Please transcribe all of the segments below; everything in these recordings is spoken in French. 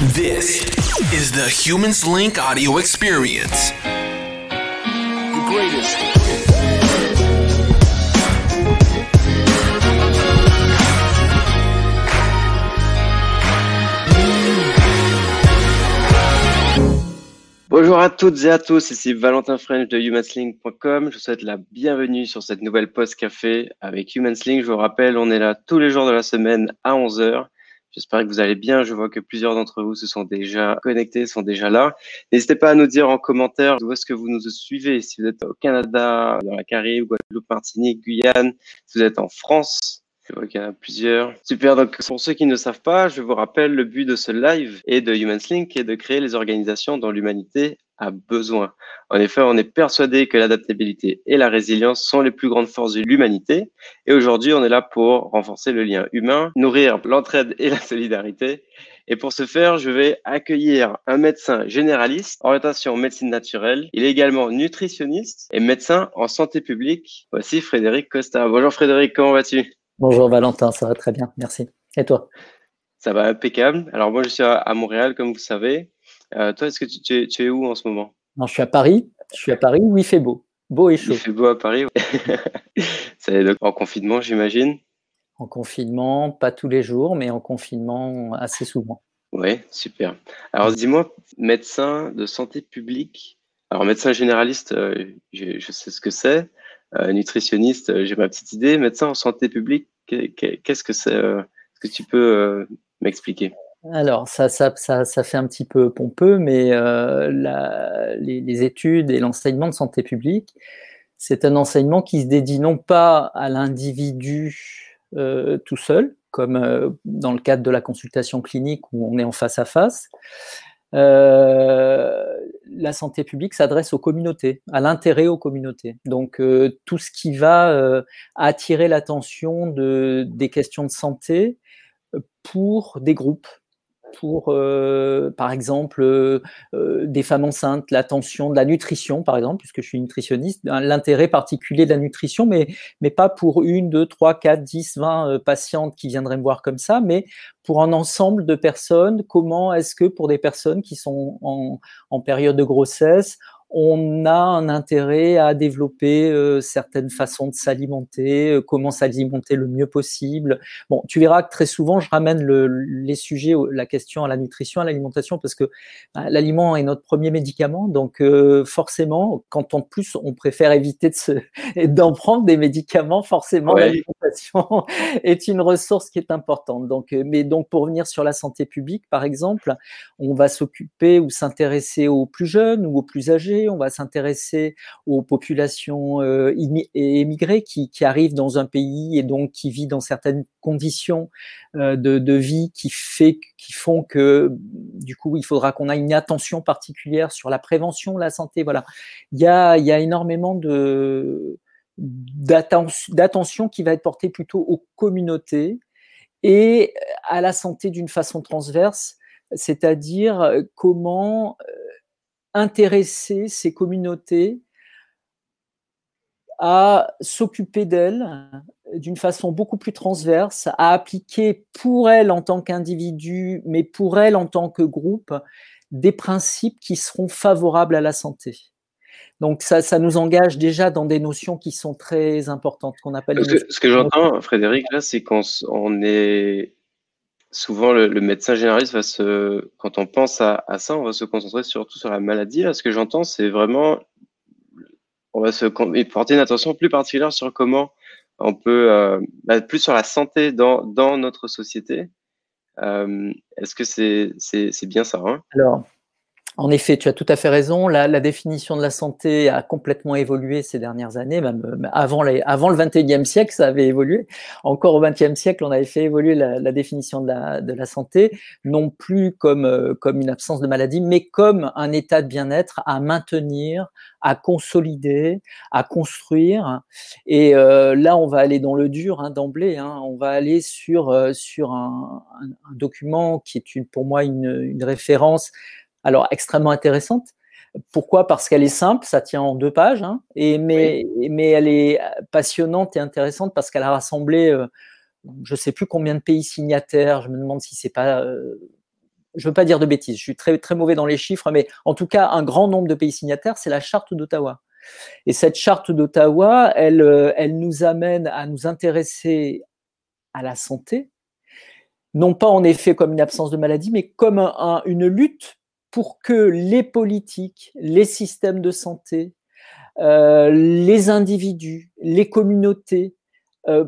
This is the Humans Link audio experience. The greatest. Bonjour à toutes et à tous, ici Valentin French de humansling.com. Je vous souhaite la bienvenue sur cette nouvelle post café avec Humansling. Je vous rappelle, on est là tous les jours de la semaine à 11h. J'espère que vous allez bien. Je vois que plusieurs d'entre vous se sont déjà connectés, sont déjà là. N'hésitez pas à nous dire en commentaire où est-ce que vous nous suivez. Si vous êtes au Canada, dans la Caraïbe, Guadeloupe, Martinique, Guyane, si vous êtes en France, je vois qu'il y en a plusieurs. Super. Donc, pour ceux qui ne savent pas, je vous rappelle le but de ce live et de Humanslink est de créer les organisations dont l'humanité a besoin. En effet, on est persuadé que l'adaptabilité et la résilience sont les plus grandes forces de l'humanité. Et aujourd'hui, on est là pour renforcer le lien humain, nourrir l'entraide et la solidarité. Et pour ce faire, je vais accueillir un médecin généraliste, orientation médecine naturelle. Il est également nutritionniste et médecin en santé publique. Voici Frédéric Costa. Bonjour Frédéric, comment vas-tu? Bonjour Valentin, ça va très bien, merci. Et toi? Ça va impeccable. Alors moi, je suis à Montréal, comme vous savez. Euh, toi, est-ce que tu, tu, es, tu, es, où en ce moment? Non, je suis à Paris. Je suis à Paris où il fait beau. Beau et chaud. Il fait beau à Paris. En confinement, j'imagine? En confinement, pas tous les jours, mais en confinement assez souvent. Oui, super. Alors dis-moi, médecin de santé publique, alors médecin généraliste, euh, je, je, sais ce que c'est. Euh, nutritionniste, j'ai ma petite idée. Médecin en santé publique, qu'est-ce que c'est Est-ce que tu peux m'expliquer? Alors, ça, ça, ça, ça, fait un petit peu pompeux, mais euh, les, études et l'enseignement de santé publique, c'est un enseignement qui se dédie non pas à l'individu euh, tout seul, comme euh, dans le cadre de la consultation clinique où on est en face à face. La santé publique s'adresse aux communautés, à l'intérêt aux communautés. Donc tout ce qui va attirer l'attention de, des questions de santé pour des groupes, pour, euh, par exemple, euh, des femmes enceintes, l'attention de la nutrition, par exemple, puisque je suis nutritionniste, l'intérêt particulier de la nutrition, mais, pas pour une, deux, trois, quatre, dix, vingt patientes qui viendraient me voir comme ça, mais pour un ensemble de personnes, comment est-ce que pour des personnes qui sont en période de grossesse, on a un intérêt à développer euh, certaines façons de s'alimenter, euh, comment s'alimenter le mieux possible. Bon, tu verras que très souvent, je ramène le, les sujets, la question à la nutrition, à l'alimentation, parce que bah, l'aliment est notre premier médicament. Donc, euh, forcément, quand en plus on préfère éviter d'en prendre des médicaments, forcément, ouais. l'alimentation est une ressource qui est importante. Donc, mais donc, pour venir sur la santé publique, par exemple, on va s'occuper ou s'intéresser aux plus jeunes ou aux plus âgés on va s'intéresser aux populations euh, émigrées qui, arrivent dans un pays et donc qui vivent dans certaines conditions euh, de, vie qui, font que du coup il faudra qu'on ait une attention particulière sur la prévention, la santé. Voilà, il y a, énormément d'attention qui va être portée plutôt aux communautés et à la santé d'une façon transverse, c'est-à-dire comment intéresser ces communautés à s'occuper d'elles d'une façon beaucoup plus transverse, à appliquer pour elles en tant qu'individu, mais pour elles en tant que groupe, des principes qui seront favorables à la santé. Donc ça, ça nous engage déjà dans des notions qui sont très importantes, qu'on appelle. Ce que, ce que j'entends, Frédéric, là, c'est qu'on on est souvent le, le, médecin généraliste va se, quand on pense à, à, ça, on va se concentrer surtout sur la maladie. Là, ce que j'entends, c'est vraiment, on va se porter une attention plus particulière sur comment on peut, euh, bah, plus sur la santé dans, dans notre société. Euh, Est-ce que c'est c'est bien ça hein? Alors, en effet, tu as tout à fait raison. La, la, définition de la santé a complètement évolué ces dernières années, même avant, les, avant le 21e siècle, ça avait évolué. Encore au 20e siècle, on avait fait évoluer la, la définition de la, de la, santé, non plus comme, euh, comme une absence de maladie, mais comme un état de bien-être à maintenir, à consolider, à construire. Et euh, là, on va aller dans le dur hein, d'emblée. Hein. On va aller sur, euh, sur un, un, un, document qui est une, pour moi une, une référence alors extrêmement intéressante. Pourquoi? Parce qu'elle est simple, ça tient en deux pages, hein, et mais, oui. mais elle est passionnante et intéressante parce qu'elle a rassemblé, euh, je ne sais plus combien de pays signataires. Je me demande si c'est pas euh, je veux pas dire de bêtises, je suis très, très mauvais dans les chiffres, mais en tout cas, un grand nombre de pays signataires, c'est la charte d'Ottawa. Et cette charte d'Ottawa, elle, euh, elle nous amène à nous intéresser à la santé, non pas en effet comme une absence de maladie, mais comme une lutte pour que les politiques, les systèmes de santé, euh, les individus, les communautés, euh,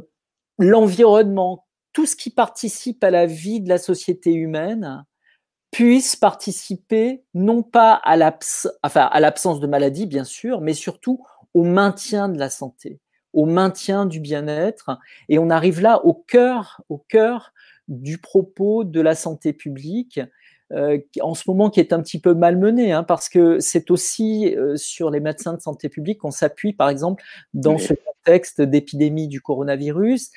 l'environnement, tout ce qui participe à la vie de la société humaine puissent participer non pas à l'absence de maladie, bien sûr, mais surtout au maintien de la santé, au maintien du bien-être. Et on arrive là au cœur du propos de la santé publique, euh, en ce moment qui est un petit peu malmené, hein, parce que c'est aussi euh, sur les médecins de santé publique qu'on s'appuie, par exemple, dans ce contexte d'épidémie du coronavirus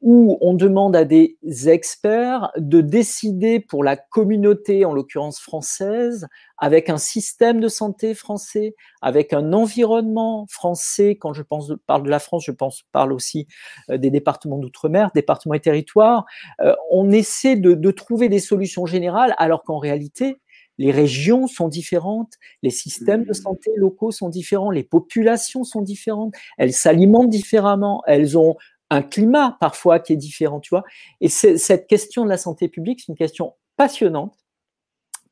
où on demande à des experts de décider pour la communauté, en l'occurrence française, avec un système de santé français, avec un environnement français. Quand je pense, parle de la France, je pense, parle aussi euh, des départements d'outre-mer, départements et territoires. Euh, on essaie de, de trouver des solutions générales, alors qu'en réalité, les régions sont différentes, les systèmes de santé locaux sont différents, les populations sont différentes, elles s'alimentent différemment, elles ont un climat parfois qui est différent, tu vois. Et cette question de la santé publique, c'est une question passionnante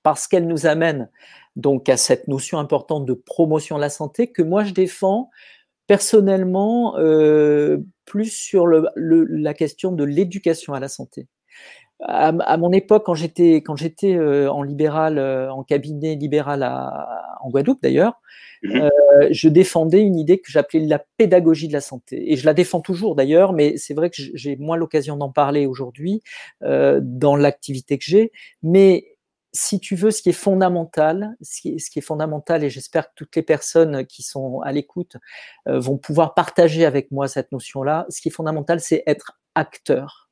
parce qu'elle nous amène donc à cette notion importante de promotion de la santé que moi je défends personnellement euh, plus sur la question de l'éducation à la santé. À, mon époque, quand j'étais quand j'étais euh, en libéral, euh, en cabinet libéral à, en Guadeloupe d'ailleurs, Mhm. Euh, je défendais une idée que j'appelais la pédagogie de la santé. Et je la défends toujours d'ailleurs, mais c'est vrai que j'ai moins l'occasion d'en parler aujourd'hui euh, dans l'activité que j'ai. Mais si tu veux, ce qui est fondamental, ce qui est, fondamental, et j'espère que toutes les personnes qui sont à l'écoute euh, vont pouvoir partager avec moi cette notion-là, ce qui est fondamental, c'est être acteur.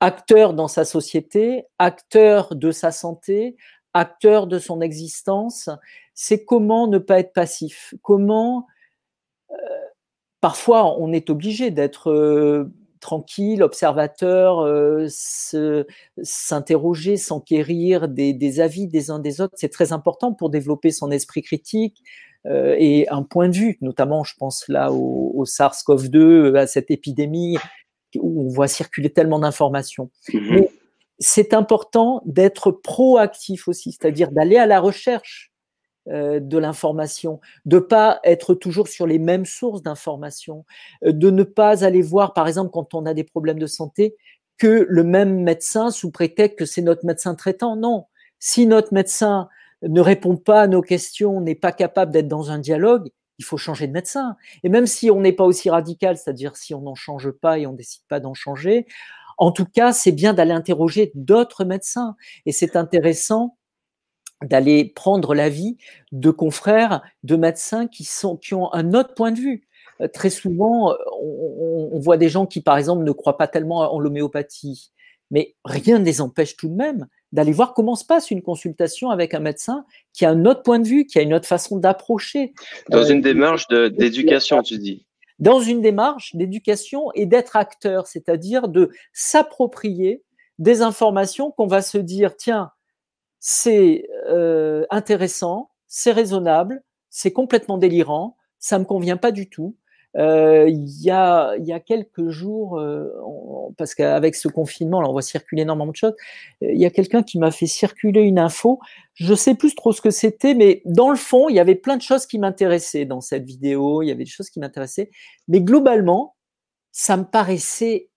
Acteur dans sa société, acteur de sa santé, acteur de son existence, c'est comment ne pas être passif, comment euh, parfois on est obligé d'être euh, tranquille, observateur, euh, s'interroger, s'enquérir des, avis des uns des autres. C'est très important pour développer son esprit critique et un point de vue, notamment je pense là au, SARS-CoV-2, à cette épidémie où on voit circuler tellement d'informations. Mmh c'est important d'être proactif aussi, c'est-à-dire d'aller à la recherche euh, de l'information, de pas être toujours sur les mêmes sources d'information, euh, de ne pas aller voir, par exemple, quand on a des problèmes de santé, que le même médecin sous prétexte que c'est notre médecin traitant. Non, si notre médecin ne répond pas à nos questions, n'est pas capable d'être dans un dialogue, il faut changer de médecin. Et même si on n'est pas aussi radical, c'est-à-dire si on n'en change pas et on décide pas d'en changer, en tout cas, c'est bien d'aller interroger d'autres médecins. Et c'est intéressant d'aller prendre l'avis de confrères, de médecins qui, sont, qui ont un autre point de vue. Euh, très souvent, on, voit des gens qui, par exemple, ne croient pas tellement en l'homéopathie, mais rien ne les empêche tout de même d'aller voir comment se passe une consultation avec un médecin qui a un autre point de vue, qui a une autre façon d'approcher. Dans euh, une démarche d'éducation, tu dis dans une démarche d'éducation et d'être acteur, c'est-à-dire de s'approprier des informations qu'on va se dire, tiens, c'est euh, intéressant, c'est raisonnable, c'est complètement délirant, ça me convient pas du tout. Euh, il y, a, y a quelques jours, euh, parce qu'avec ce confinement, là, on voit circuler énormément de choses. Il y a quelqu'un qui m'a fait circuler une info. Je sais plus trop ce que c'était, mais dans le fond, il y avait plein de choses qui m'intéressaient dans cette vidéo. Il y avait des choses qui m'intéressaient, mais globalement, ça me paraissait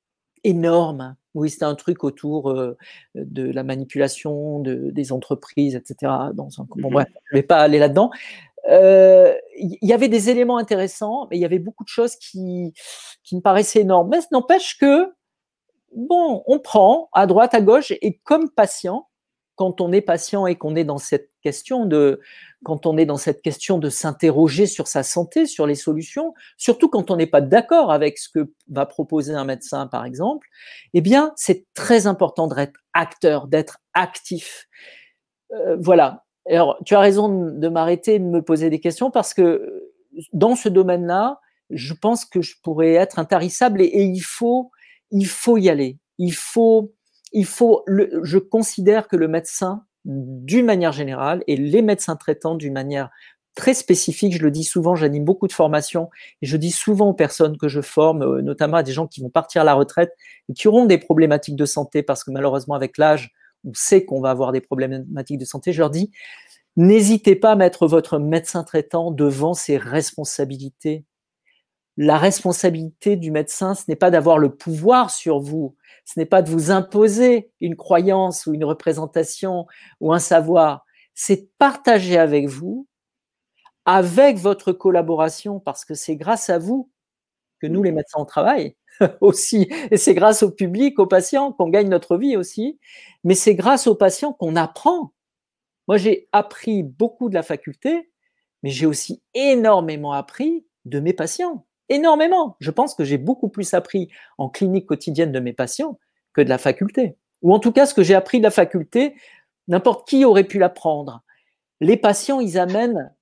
énorme. Oui, c'était un truc autour euh, de la manipulation de, des entreprises, etc. Dans un, bon, mmh bref, je vais pas aller là-dedans il euh, y avait des éléments intéressants, mais il y avait beaucoup de choses qui, qui me paraissaient énormes. Mais n'empêche que, bon, on prend à droite, à gauche, et comme patient, quand on est patient et qu'on est dans cette question de, quand on est dans cette question de s'interroger sur sa santé, sur les solutions, surtout quand on n'est pas d'accord avec ce que va proposer un médecin, par exemple, eh bien, c'est très important d'être acteur, d'être actif. Euh, voilà. Alors, tu as raison de m'arrêter de me poser des questions parce que dans ce domaine-là, je pense que je pourrais être intarissable et, il faut, il faut y aller. Il faut, il faut. je considère que le médecin d'une manière générale et les médecins traitants d'une manière très spécifique. Je le dis souvent, j'anime beaucoup de formations et je dis souvent aux personnes que je forme, euh, notamment à des gens qui vont partir à la retraite et qui auront des problématiques de santé parce que malheureusement avec l'âge, on sait qu'on va avoir des problématiques de santé. Je leur dis, n'hésitez pas à mettre votre médecin traitant devant ses responsabilités. La responsabilité du médecin, ce n'est pas d'avoir le pouvoir sur vous, ce n'est pas de vous imposer une croyance ou une représentation ou un savoir, c'est de partager avec vous avec votre collaboration, parce que c'est grâce à vous que nous, les médecins, on travaille aussi. Et c'est grâce au public, aux patients qu'on gagne notre vie aussi. Mais c'est grâce aux patients qu'on apprend. Moi, j'ai appris beaucoup de la faculté, mais j'ai aussi énormément appris de mes patients. Énormément. Je pense que j'ai beaucoup plus appris en clinique quotidienne de mes patients que de la faculté. Ou en tout cas, ce que j'ai appris de la faculté, n'importe qui aurait pu l'apprendre. Les patients, ils amènent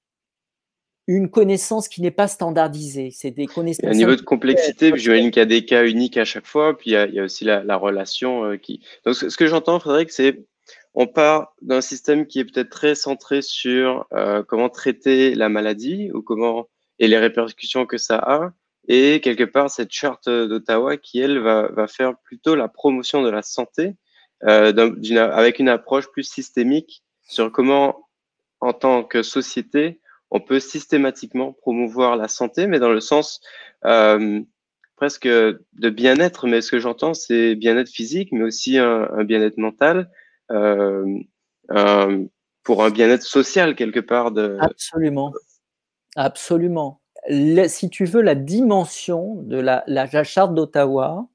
une connaissance qui n'est pas standardisée. C'est des connaissances. Un niveau de complexité, j'imagine qu'il y a des cas uniques à chaque fois, puis il y a, aussi la, relation euh, qui. Donc, ce que j'entends, Frédéric, c'est on part d'un système qui est peut-être très centré sur euh, comment traiter la maladie ou comment et les répercussions que ça a, et quelque part cette charte d'Ottawa qui elle va, va, faire plutôt la promotion de la santé euh, avec une approche plus systémique sur comment en tant que société on peut systématiquement promouvoir la santé, mais dans le sens euh, presque de bien-être. Mais ce que j'entends, c'est bien-être physique, mais aussi un, bien-être mental, euh, pour un bien-être social quelque part. De... Absolument, absolument. si tu veux, la dimension de la, la charte d'Ottawa,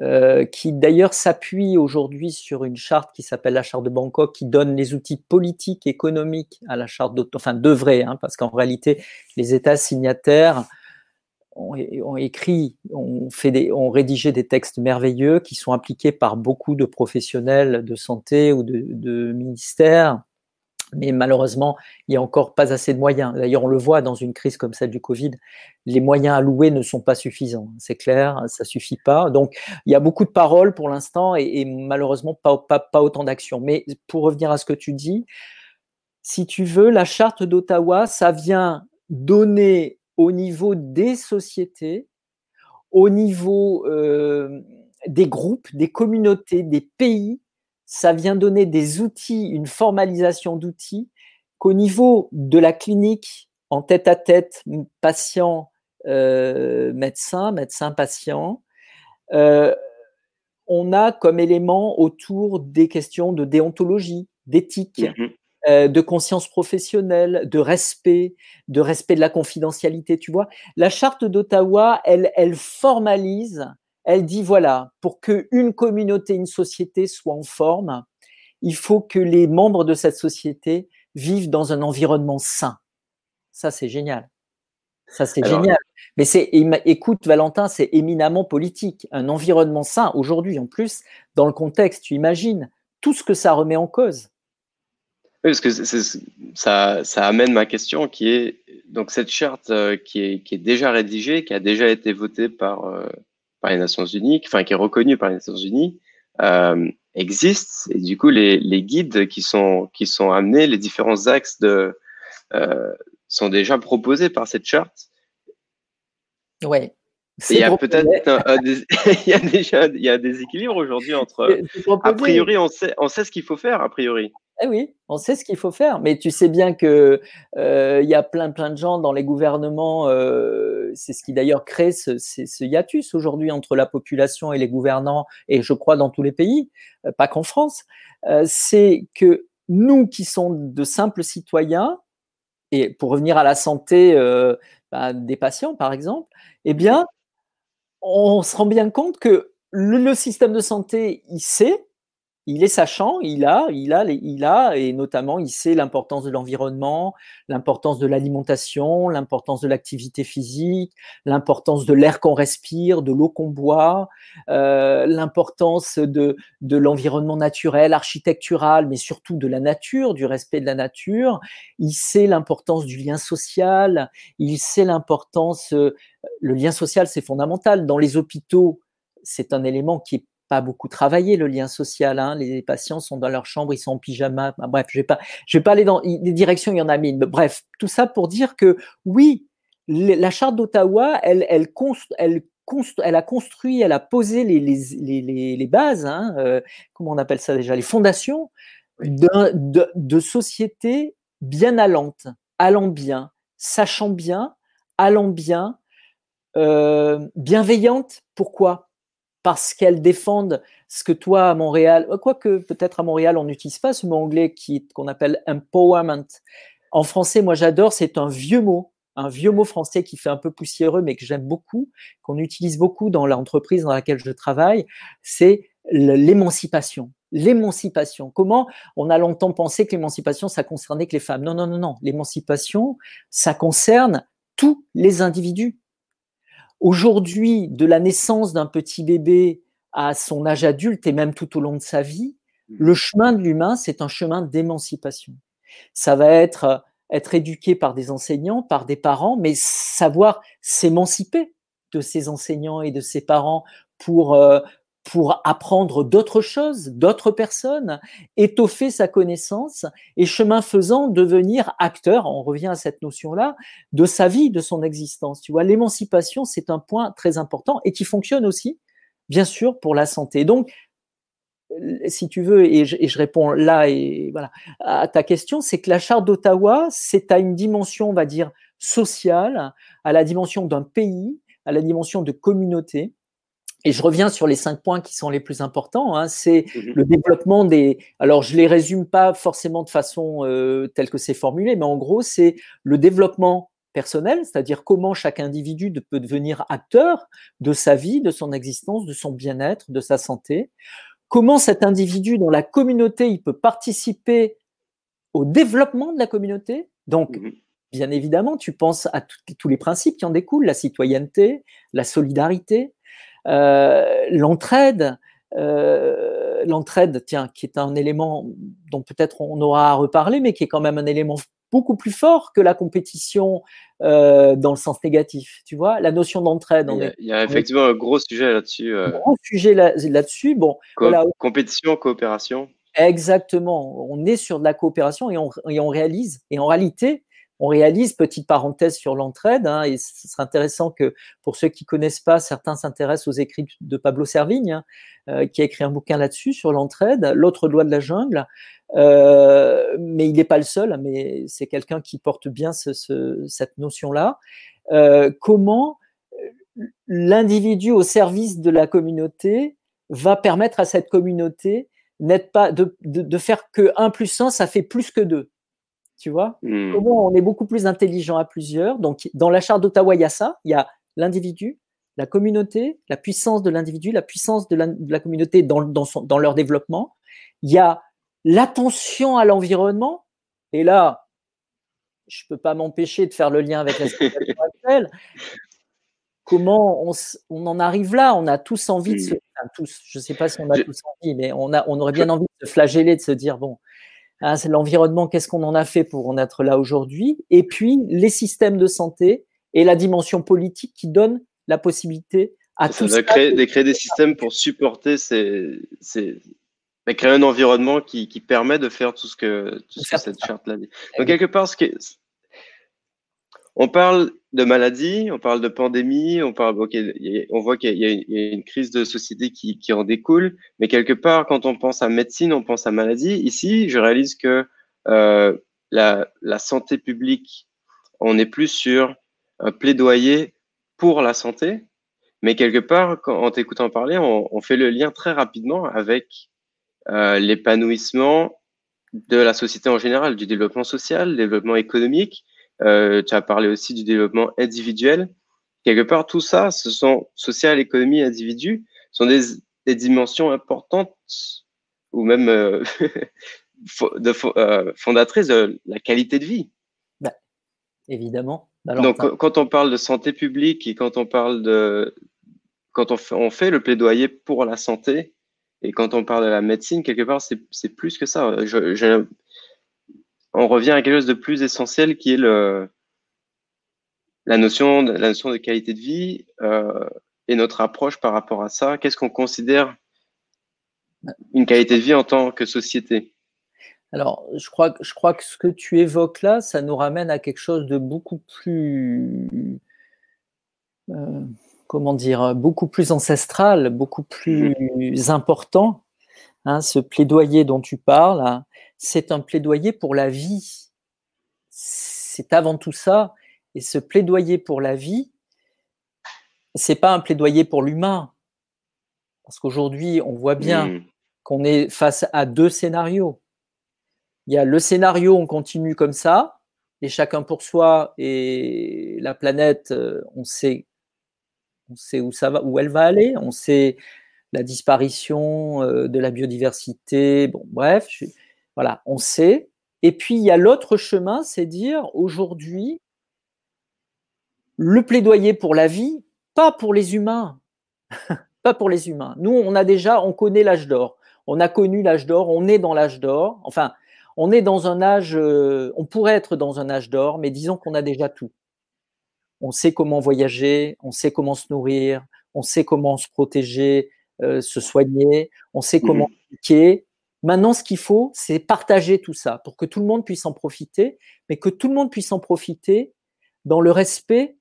euh, qui d'ailleurs s'appuie aujourd'hui sur une charte qui s'appelle la charte de Bangkok, qui donne les outils politiques, économiques à la charte d'Ottawa, enfin devrait, hein, parce qu'en réalité, les États signataires ont, écrit, ont, rédigé des textes merveilleux qui sont appliqués par beaucoup de professionnels de santé ou de ministères mais malheureusement, il n'y a encore pas assez de moyens. D'ailleurs, on le voit dans une crise comme celle du Covid, les moyens alloués ne sont pas suffisants. C'est clair, ça suffit pas. Donc, il y a beaucoup de paroles pour l'instant et, malheureusement pas autant d'actions. Mais pour revenir à ce que tu dis, si tu veux, la charte d'Ottawa, ça vient donner au niveau des sociétés, au niveau euh, des groupes, des communautés, des pays, ça vient donner des outils, une formalisation d'outils qu'au niveau de la clinique, en tête à tête, patient, euh, médecin, médecin-patient, euh, on a comme élément autour des questions de déontologie, d'éthique, mm-hmm. euh, de conscience professionnelle, de respect, de respect de la confidentialité. Tu vois, la charte d'Ottawa, elle, elle formalise elle dit voilà, pour que une communauté, une société soit en forme, il faut que les membres de cette société vivent dans un environnement sain. Ça, c'est génial. Ça, c'est génial. Mais c'est, écoute, Valentin, c'est éminemment politique. Un environnement sain, aujourd'hui, en plus, dans le contexte, tu imagines tout ce que ça remet en cause. Oui, parce que ça, ça amène ma question qui est donc cette charte euh, qui, est, qui est déjà rédigée, qui a déjà été votée par, euh, par les Nations Unies, enfin qui est reconnu par les Nations Unies, euh, existe. Et du coup, les, les, guides qui sont, qui sont amenés, les différents axes de, euh, sont déjà proposés par cette charte. Oui. Il y a peut-être il y a déjà il y a des équilibres aujourd'hui entre a priori on sait on sait ce qu'il faut faire a priori eh oui, on sait ce qu'il faut faire, mais tu sais bien que euh, il y a plein plein de gens dans les gouvernements. Euh, c'est ce qui d'ailleurs crée ce, ce, hiatus aujourd'hui entre la population et les gouvernants, et je crois dans tous les pays, euh, pas qu'en France. c'est que nous qui sommes de simples citoyens, et pour revenir à la santé bah, des patients par exemple, eh bien, on se rend bien compte que le, le système de santé, il sait il est sachant, il a, il a, il a, et notamment il sait l'importance de l'environnement, l'importance de l'alimentation, l'importance de l'activité physique, l'importance de l'air qu'on respire, de l'eau qu'on boit, euh, l'importance de, de l'environnement naturel, architectural, mais surtout de la nature, du respect de la nature. Il sait l'importance du lien social, il sait l'importance, euh, le lien social c'est fondamental. Dans les hôpitaux, c'est un élément qui est pas beaucoup travaillé le lien social. Hein. Les patients sont dans leur chambre, ils sont en pyjama. bref, je vais pas, je vais pas aller dans les directions. Il y en a mille. Bref, tout ça pour dire que oui, la charte d'Ottawa, elle, elle, elle, elle, a construit, elle a posé les, les, les, bases. Hein, euh, comment on appelle ça déjà Les fondations de, de sociétés bien allantes, allant bien, sachant bien, allant bien, euh, bienveillantes. Pourquoi? Parce qu'elles défendent ce que toi, à Montréal, euh, quoique peut-être à Montréal, on n'utilise pas ce mot anglais qu'on appelle empowerment. En français, moi j'adore, c'est un vieux mot, un vieux mot français qui fait un peu poussiéreux, mais que j'aime beaucoup, qu'on utilise beaucoup dans l'entreprise dans laquelle je travaille, c'est l'émancipation. L'émancipation. Comment on a longtemps pensé que l'émancipation, ça concernait que les femmes. Non, non, non, non. L'émancipation, ça concerne tous les individus. Aujourd'hui, de la naissance d'un petit bébé à son âge adulte et même tout au long de sa vie, mmh. le chemin de l'humain, c'est un chemin d'émancipation. Ça va être être éduqué par des enseignants, par des parents, mais savoir s'émanciper de ses enseignants et de ses parents pour euh, pour apprendre d'autres choses, d'autres personnes, étoffer sa connaissance et chemin faisant devenir acteur, on revient à cette notion-là, de sa vie, de son existence. Tu vois, l'émancipation, c'est un point très important et qui fonctionne aussi, bien sûr, pour la santé. Donc, si tu veux, et je, réponds là et voilà à ta question, c'est que la charte d'Ottawa, c'est à une dimension, on va dire, sociale, à la dimension d'un pays, à la dimension de communauté et je reviens sur les cinq points qui sont les plus importants. Hein, c'est mhm. le développement des. Alors, je les résume pas forcément de façon euh, telle que c'est formulé, mais en gros, c'est le développement personnel, c'est-à-dire comment chaque individu peut devenir acteur de sa vie, de son existence, de son bien-être, de sa santé. Comment cet individu dans la communauté, il peut participer au développement de la communauté. Donc, mhm. bien évidemment, tu penses à tous les principes qui en découlent, la citoyenneté, la solidarité, l'entraide, euh, l'entraide, tiens, qui est un élément dont peut-être on aura à reparler, mais qui est quand même un élément beaucoup plus fort que la compétition euh, dans le sens négatif. Tu vois, la notion d'entraide. Il, y a effectivement un gros sujet là-dessus. Gros sujet là, dessus Bon, compétition, coopération. Exactement. On est sur de la coopération et on, et on réalise. Et en réalité, on réalise, petite parenthèse sur l'entraide, hein, et ce serait intéressant que pour ceux qui connaissent pas, certains s'intéressent aux écrits de Pablo Servigne, hein, euh, qui a écrit un bouquin là-dessus sur l'entraide, l'autre doigt de la jungle. Euh, mais il n'est pas le seul, mais c'est quelqu'un qui porte bien cette notion-là. Euh, comment l'individu au service de la communauté va permettre à cette communauté pas de, de, de faire que 1 plus 1, ça fait plus que 2 tu vois hmm. Comment on est beaucoup plus intelligent à plusieurs. Donc, dans la charte d'Ottawa, il y a ça. Il y a l'individu, la communauté, la puissance de l'individu, la puissance de la, communauté dans, dans, leur développement. Il y a l'attention à l'environnement. Et là, je ne peux pas m'empêcher de faire le lien avec la situation actuelle. Comment on, on, en arrive là? On a tous envie de se. Hmm. tous, je ne sais pas si on a tous envie, mais on, a, on aurait bien envie de se flageller, de se dire bon, Hein, c'est l'environnement, qu'est-ce qu'on en a fait pour en être là aujourd'hui, et puis les systèmes de santé et la dimension politique qui donne la possibilité à tous. De créer, de créer des systèmes pour supporter ces, ces créer un environnement qui, qui, permet de faire tout ce que, tout ce que cette charte-là dit. Donc, quelque part, ce qui on parle de maladie, on parle de pandémie, on parle, on voit qu'il y, a une crise de société qui, en découle, mais quelque part, quand on pense à médecine, on pense à maladie. Ici, je réalise que euh, la, santé publique, on est plus sur un plaidoyer pour la santé, mais quelque part, en t'écoutant parler, on, fait le lien très rapidement avec euh, l'épanouissement de la société en général, du développement social, développement économique, euh, tu as parlé aussi du développement individuel. Quelque part, tout ça, ce sont social, économie, individu, sont des, dimensions importantes ou même euh, de, euh, fondatrices de la qualité de vie. Bah, évidemment. Donc, quand on parle de santé publique et quand on parle de, quand on fait, on fait le plaidoyer pour la santé et quand on parle de la médecine, quelque part, c'est plus que ça. Je, on revient à quelque chose de plus essentiel qui est le, la, notion de, la notion de qualité de vie euh, et notre approche par rapport à ça. Qu'est-ce qu'on considère une qualité de vie en tant que société? Alors, je crois, je crois que ce que tu évoques là, ça nous ramène à quelque chose de beaucoup plus, euh, comment dire, beaucoup plus ancestral, beaucoup plus mmh. important. Hein, ce plaidoyer dont tu parles, hein, c'est un plaidoyer pour la vie. C'est avant tout ça. Et ce plaidoyer pour la vie, c'est pas un plaidoyer pour l'humain. Parce qu'aujourd'hui, on voit bien mmh. qu'on est face à deux scénarios. Il y a le scénario, on continue comme ça, et chacun pour soi, et la planète, euh, on sait, on sait où ça va, où elle va aller, on sait la disparition euh, de la biodiversité, bon, bref, voilà, on sait. Et puis il y a l'autre chemin, c'est dire aujourd'hui, le plaidoyer pour la vie, pas pour les humains, pas pour les humains. Nous, on a déjà, on connaît l'âge d'or. On a connu l'âge d'or, on est dans l'âge d'or. Enfin, on est dans un âge, euh, on pourrait être dans un âge d'or, mais disons qu'on a déjà tout. On sait comment voyager, on sait comment se nourrir, on sait comment se protéger, euh, se soigner, on sait mmh comment éduquer. Maintenant, ce qu'il faut, c'est partager tout ça pour que tout le monde puisse en profiter, mais que tout le monde puisse en profiter dans le respect,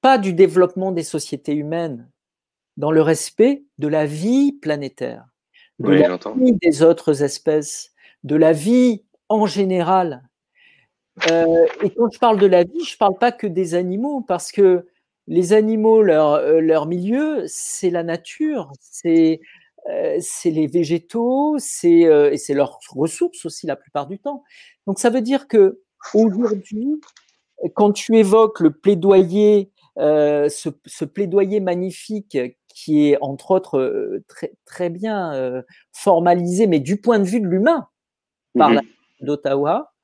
pas du développement des sociétés humaines, dans le respect de la vie planétaire, de la vie des autres espèces, de la vie en général. Euh, et quand je parle de la vie, je ne parle pas que des animaux, parce que les animaux, leur, euh, leur milieu, c'est la nature, c'est euh, les végétaux, c'est et c'est leurs ressources aussi la plupart du temps. Donc ça veut dire que aujourd'hui, quand tu évoques le plaidoyer, ce, ce, plaidoyer magnifique qui est entre autres euh, très, très bien euh, formalisé, mais du point de vue de l'humain, par mmh la d'Ottawa,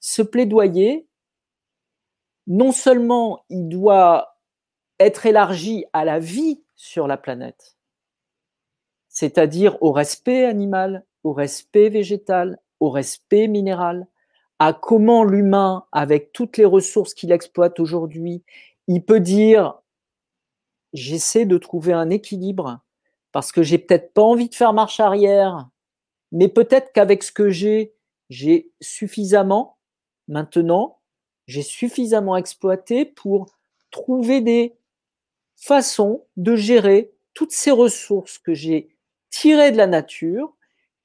ce plaidoyer, non seulement il doit être élargi à la vie sur la planète, c'est-à-dire au respect animal, au respect végétal, au respect minéral, à comment l'humain, avec toutes les ressources qu'il exploite aujourd'hui, il peut dire j'essaie de trouver un équilibre parce que j'ai peut-être pas envie de faire marche arrière, mais peut-être qu'avec ce que j'ai, j'ai suffisamment. Maintenant, j'ai suffisamment exploité pour trouver des façons de gérer toutes ces ressources que j'ai tirées de la nature,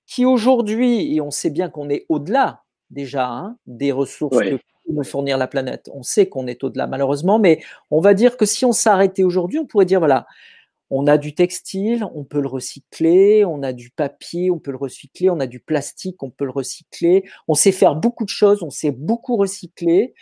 qui aujourd'hui, et on sait bien qu'on est au-delà déjà hein, des ressources que me fournir la planète. On sait qu'on est au-delà, malheureusement, mais on va dire que si on s'arrêtait aujourd'hui, on pourrait dire voilà, on a du textile, on peut le recycler, on a du papier, on peut le recycler, on a du plastique, on peut le recycler. On sait faire beaucoup de choses, on sait beaucoup recycler.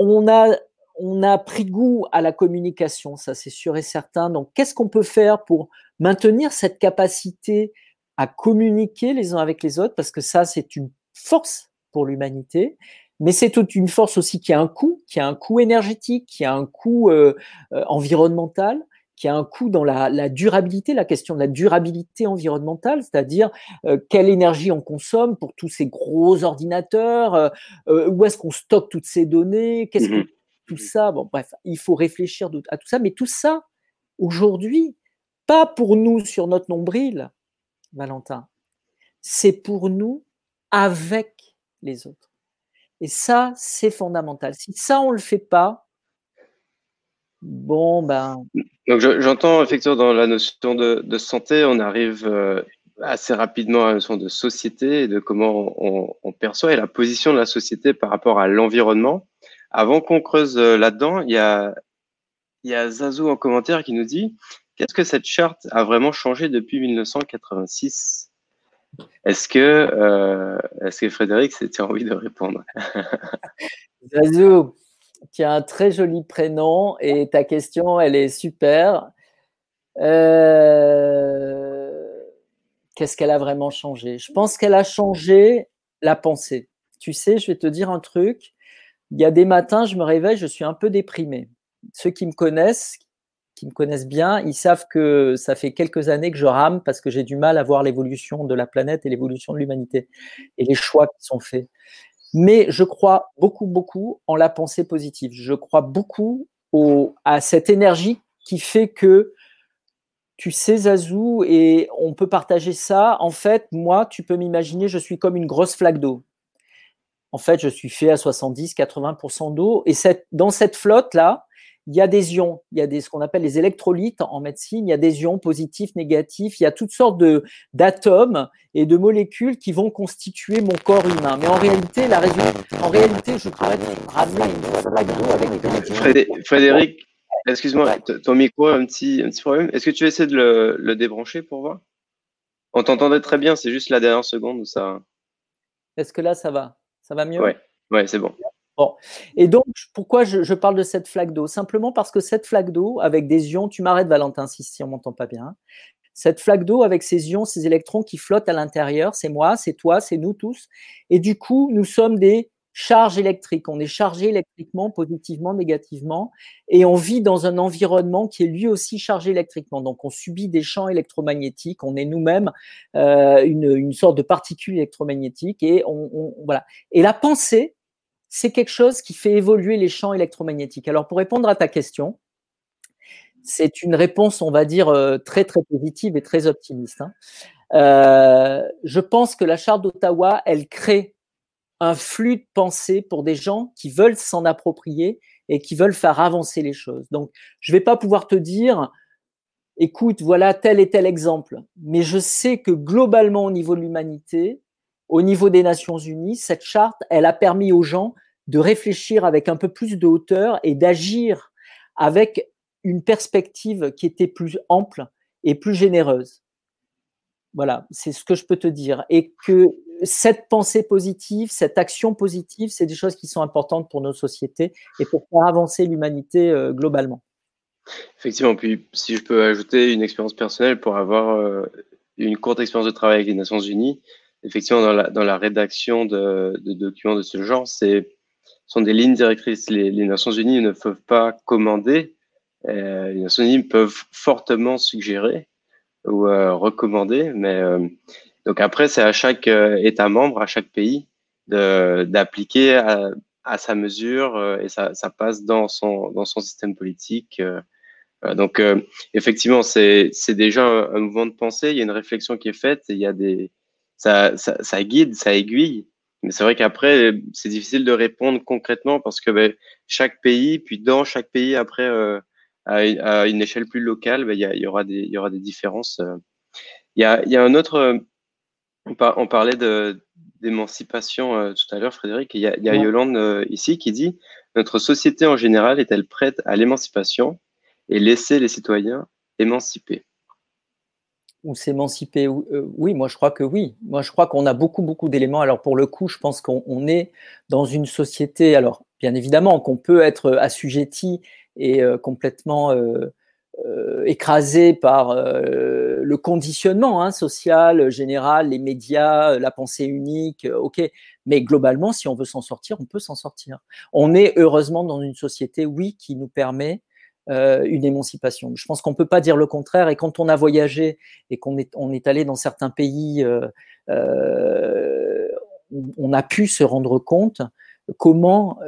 On a, on a pris goût à la communication, ça c'est sûr et certain. Donc, qu'est-ce qu'on peut faire pour maintenir cette capacité à communiquer les uns avec les autres Parce que ça, c'est une force pour l'humanité mais c'est toute une force aussi qui a un coût, qui a un coût énergétique, qui a un coût euh, euh, environnemental, qui a un coût dans la, durabilité, la question de la durabilité environnementale, c'est-à-dire euh, quelle énergie on consomme pour tous ces gros ordinateurs, où est-ce qu'on stocke toutes ces données, qu'est-ce que mmh tout ça, bon bref, il faut réfléchir à tout ça, mais tout ça aujourd'hui, pour nous sur notre nombril, Valentin, c'est pour nous avec les autres. Et ça, c'est fondamental. Si ça, on ne le fait pas, bon, ben. Donc, j'entends effectivement dans la notion de, santé, on arrive euh, assez rapidement à la notion de société et de comment on, perçoit et la position de la société par rapport à l'environnement. Avant qu'on creuse euh, là-dedans, il y il y a Zazou en commentaire qui nous dit Qu'est-ce que cette charte a vraiment changé depuis 1986 est-ce que, euh, est Frédéric, as envie de répondre? Zazou, tu as un très joli prénom et ta question, elle est super. Euh, qu'est-ce qu'elle a vraiment changé? Je pense qu'elle a changé la pensée. Tu sais, je vais te dire un truc. Il y a des matins, je me réveille, je suis un peu déprimé. Ceux qui me connaissent, qui me connaissent bien, ils savent que ça fait quelques années que je rame parce que j'ai du mal à voir l'évolution de la planète et l'évolution de l'humanité et les choix qui sont faits. Mais je crois beaucoup, beaucoup en la pensée positive. Je crois beaucoup au, à cette énergie qui fait que tu sais, Zazou, et on peut partager ça. En fait, moi, tu peux m'imaginer, je suis comme une grosse flaque d'eau. En fait, je suis fait à 70-80% d'eau. Et dans cette flotte-là, il y a des ions, il y a des, ce qu'on appelle les électrolytes en médecine, il y a des ions positifs, négatifs, il y a toutes sortes de, d'atomes et de molécules qui vont constituer mon corps humain. Mais en réalité, la en réalité, je pourrais ramener une avec Frédéric, excuse-moi, ton micro a un petit, un petit problème. Est-ce que tu essaies de le, le débrancher pour voir? On t'entendait très bien, c'est juste la dernière seconde où ça. Est-ce que là, ça va? Ça va mieux? Ouais, ouais c'est bon. Bon. Et donc, pourquoi je, parle de cette flaque d'eau? Simplement parce que cette flaque d'eau, avec des ions, tu m'arrêtes Valentin si, si on m'entend pas bien, cette flaque d'eau avec ces ions, ces électrons qui flottent à l'intérieur, c'est moi, c'est toi, c'est nous tous. Et du coup, nous sommes des charges électriques. On est chargé électriquement, positivement, négativement, et on vit dans un environnement qui est lui aussi chargé électriquement. Donc, on subit des champs électromagnétiques. On est nous-mêmes euh, une, sorte de particule électromagnétique, et on, voilà. Et la pensée, c'est quelque chose qui fait évoluer les champs électromagnétiques. Alors, pour répondre à ta question, c'est une réponse, on va dire, euh, très, très positive et très optimiste. Hein. Euh, je pense que la charte d'Ottawa, elle crée un flux de pensée pour des gens qui veulent s'en approprier et qui veulent faire avancer les choses. Donc, je ne vais pas pouvoir te dire, écoute, voilà tel et tel exemple, mais je sais que globalement, au niveau de l'humanité, au niveau des Nations Unies, cette charte, elle a permis aux gens de réfléchir avec un peu plus de hauteur et d'agir avec une perspective qui était plus ample et plus généreuse. Voilà, c'est ce que je peux te dire. Et que cette pensée positive, cette action positive, c'est des choses qui sont importantes pour nos sociétés et pour faire avancer l'humanité euh, globalement. Effectivement, puis si je peux ajouter une expérience personnelle pour avoir euh, une courte expérience de travail avec les Nations Unies, effectivement, dans la, dans la rédaction de, de, documents de ce genre, c'est sont des lignes directrices. Les, les, Nations Unies ne peuvent pas commander. Euh, les Nations Unies peuvent fortement suggérer ou euh, recommander, mais euh, donc après c'est à chaque euh, État membre, à chaque pays d'appliquer à, à, sa mesure euh, et ça, ça, passe dans son dans son système politique. donc effectivement c'est déjà un, mouvement de pensée. Il y a une réflexion qui est faite. Il y a des ça, ça, guide, ça aiguille. Mais c'est vrai qu'après, c'est difficile de répondre concrètement parce que ben, chaque pays, puis dans chaque pays, après, euh, à, une échelle plus locale, ben, il y, y, aura des, y aura des différences. Euh. Il y a, y a un autre. Euh, on parlait d'émancipation tout à l'heure, Frédéric. Il y a, y a Yolande ici qui dit Notre société en général est-elle prête à l'émancipation et laisser les citoyens émanciper? Ou s'émanciper euh, Oui, moi je crois que oui. Moi je crois qu'on a beaucoup, beaucoup d'éléments. Alors pour le coup, je pense qu'on est dans une société, alors bien évidemment qu'on peut être assujetti et euh, complètement euh, écrasé par le conditionnement hein, social, général, les médias, la pensée unique, ok. Mais globalement, si on veut s'en sortir, on peut s'en sortir. On est heureusement dans une société, oui, qui nous permet euh, une émancipation. Je pense qu'on ne peut pas dire le contraire. Et quand on a voyagé et qu'on est, allé dans certains pays, euh, euh, on a pu se rendre compte comment,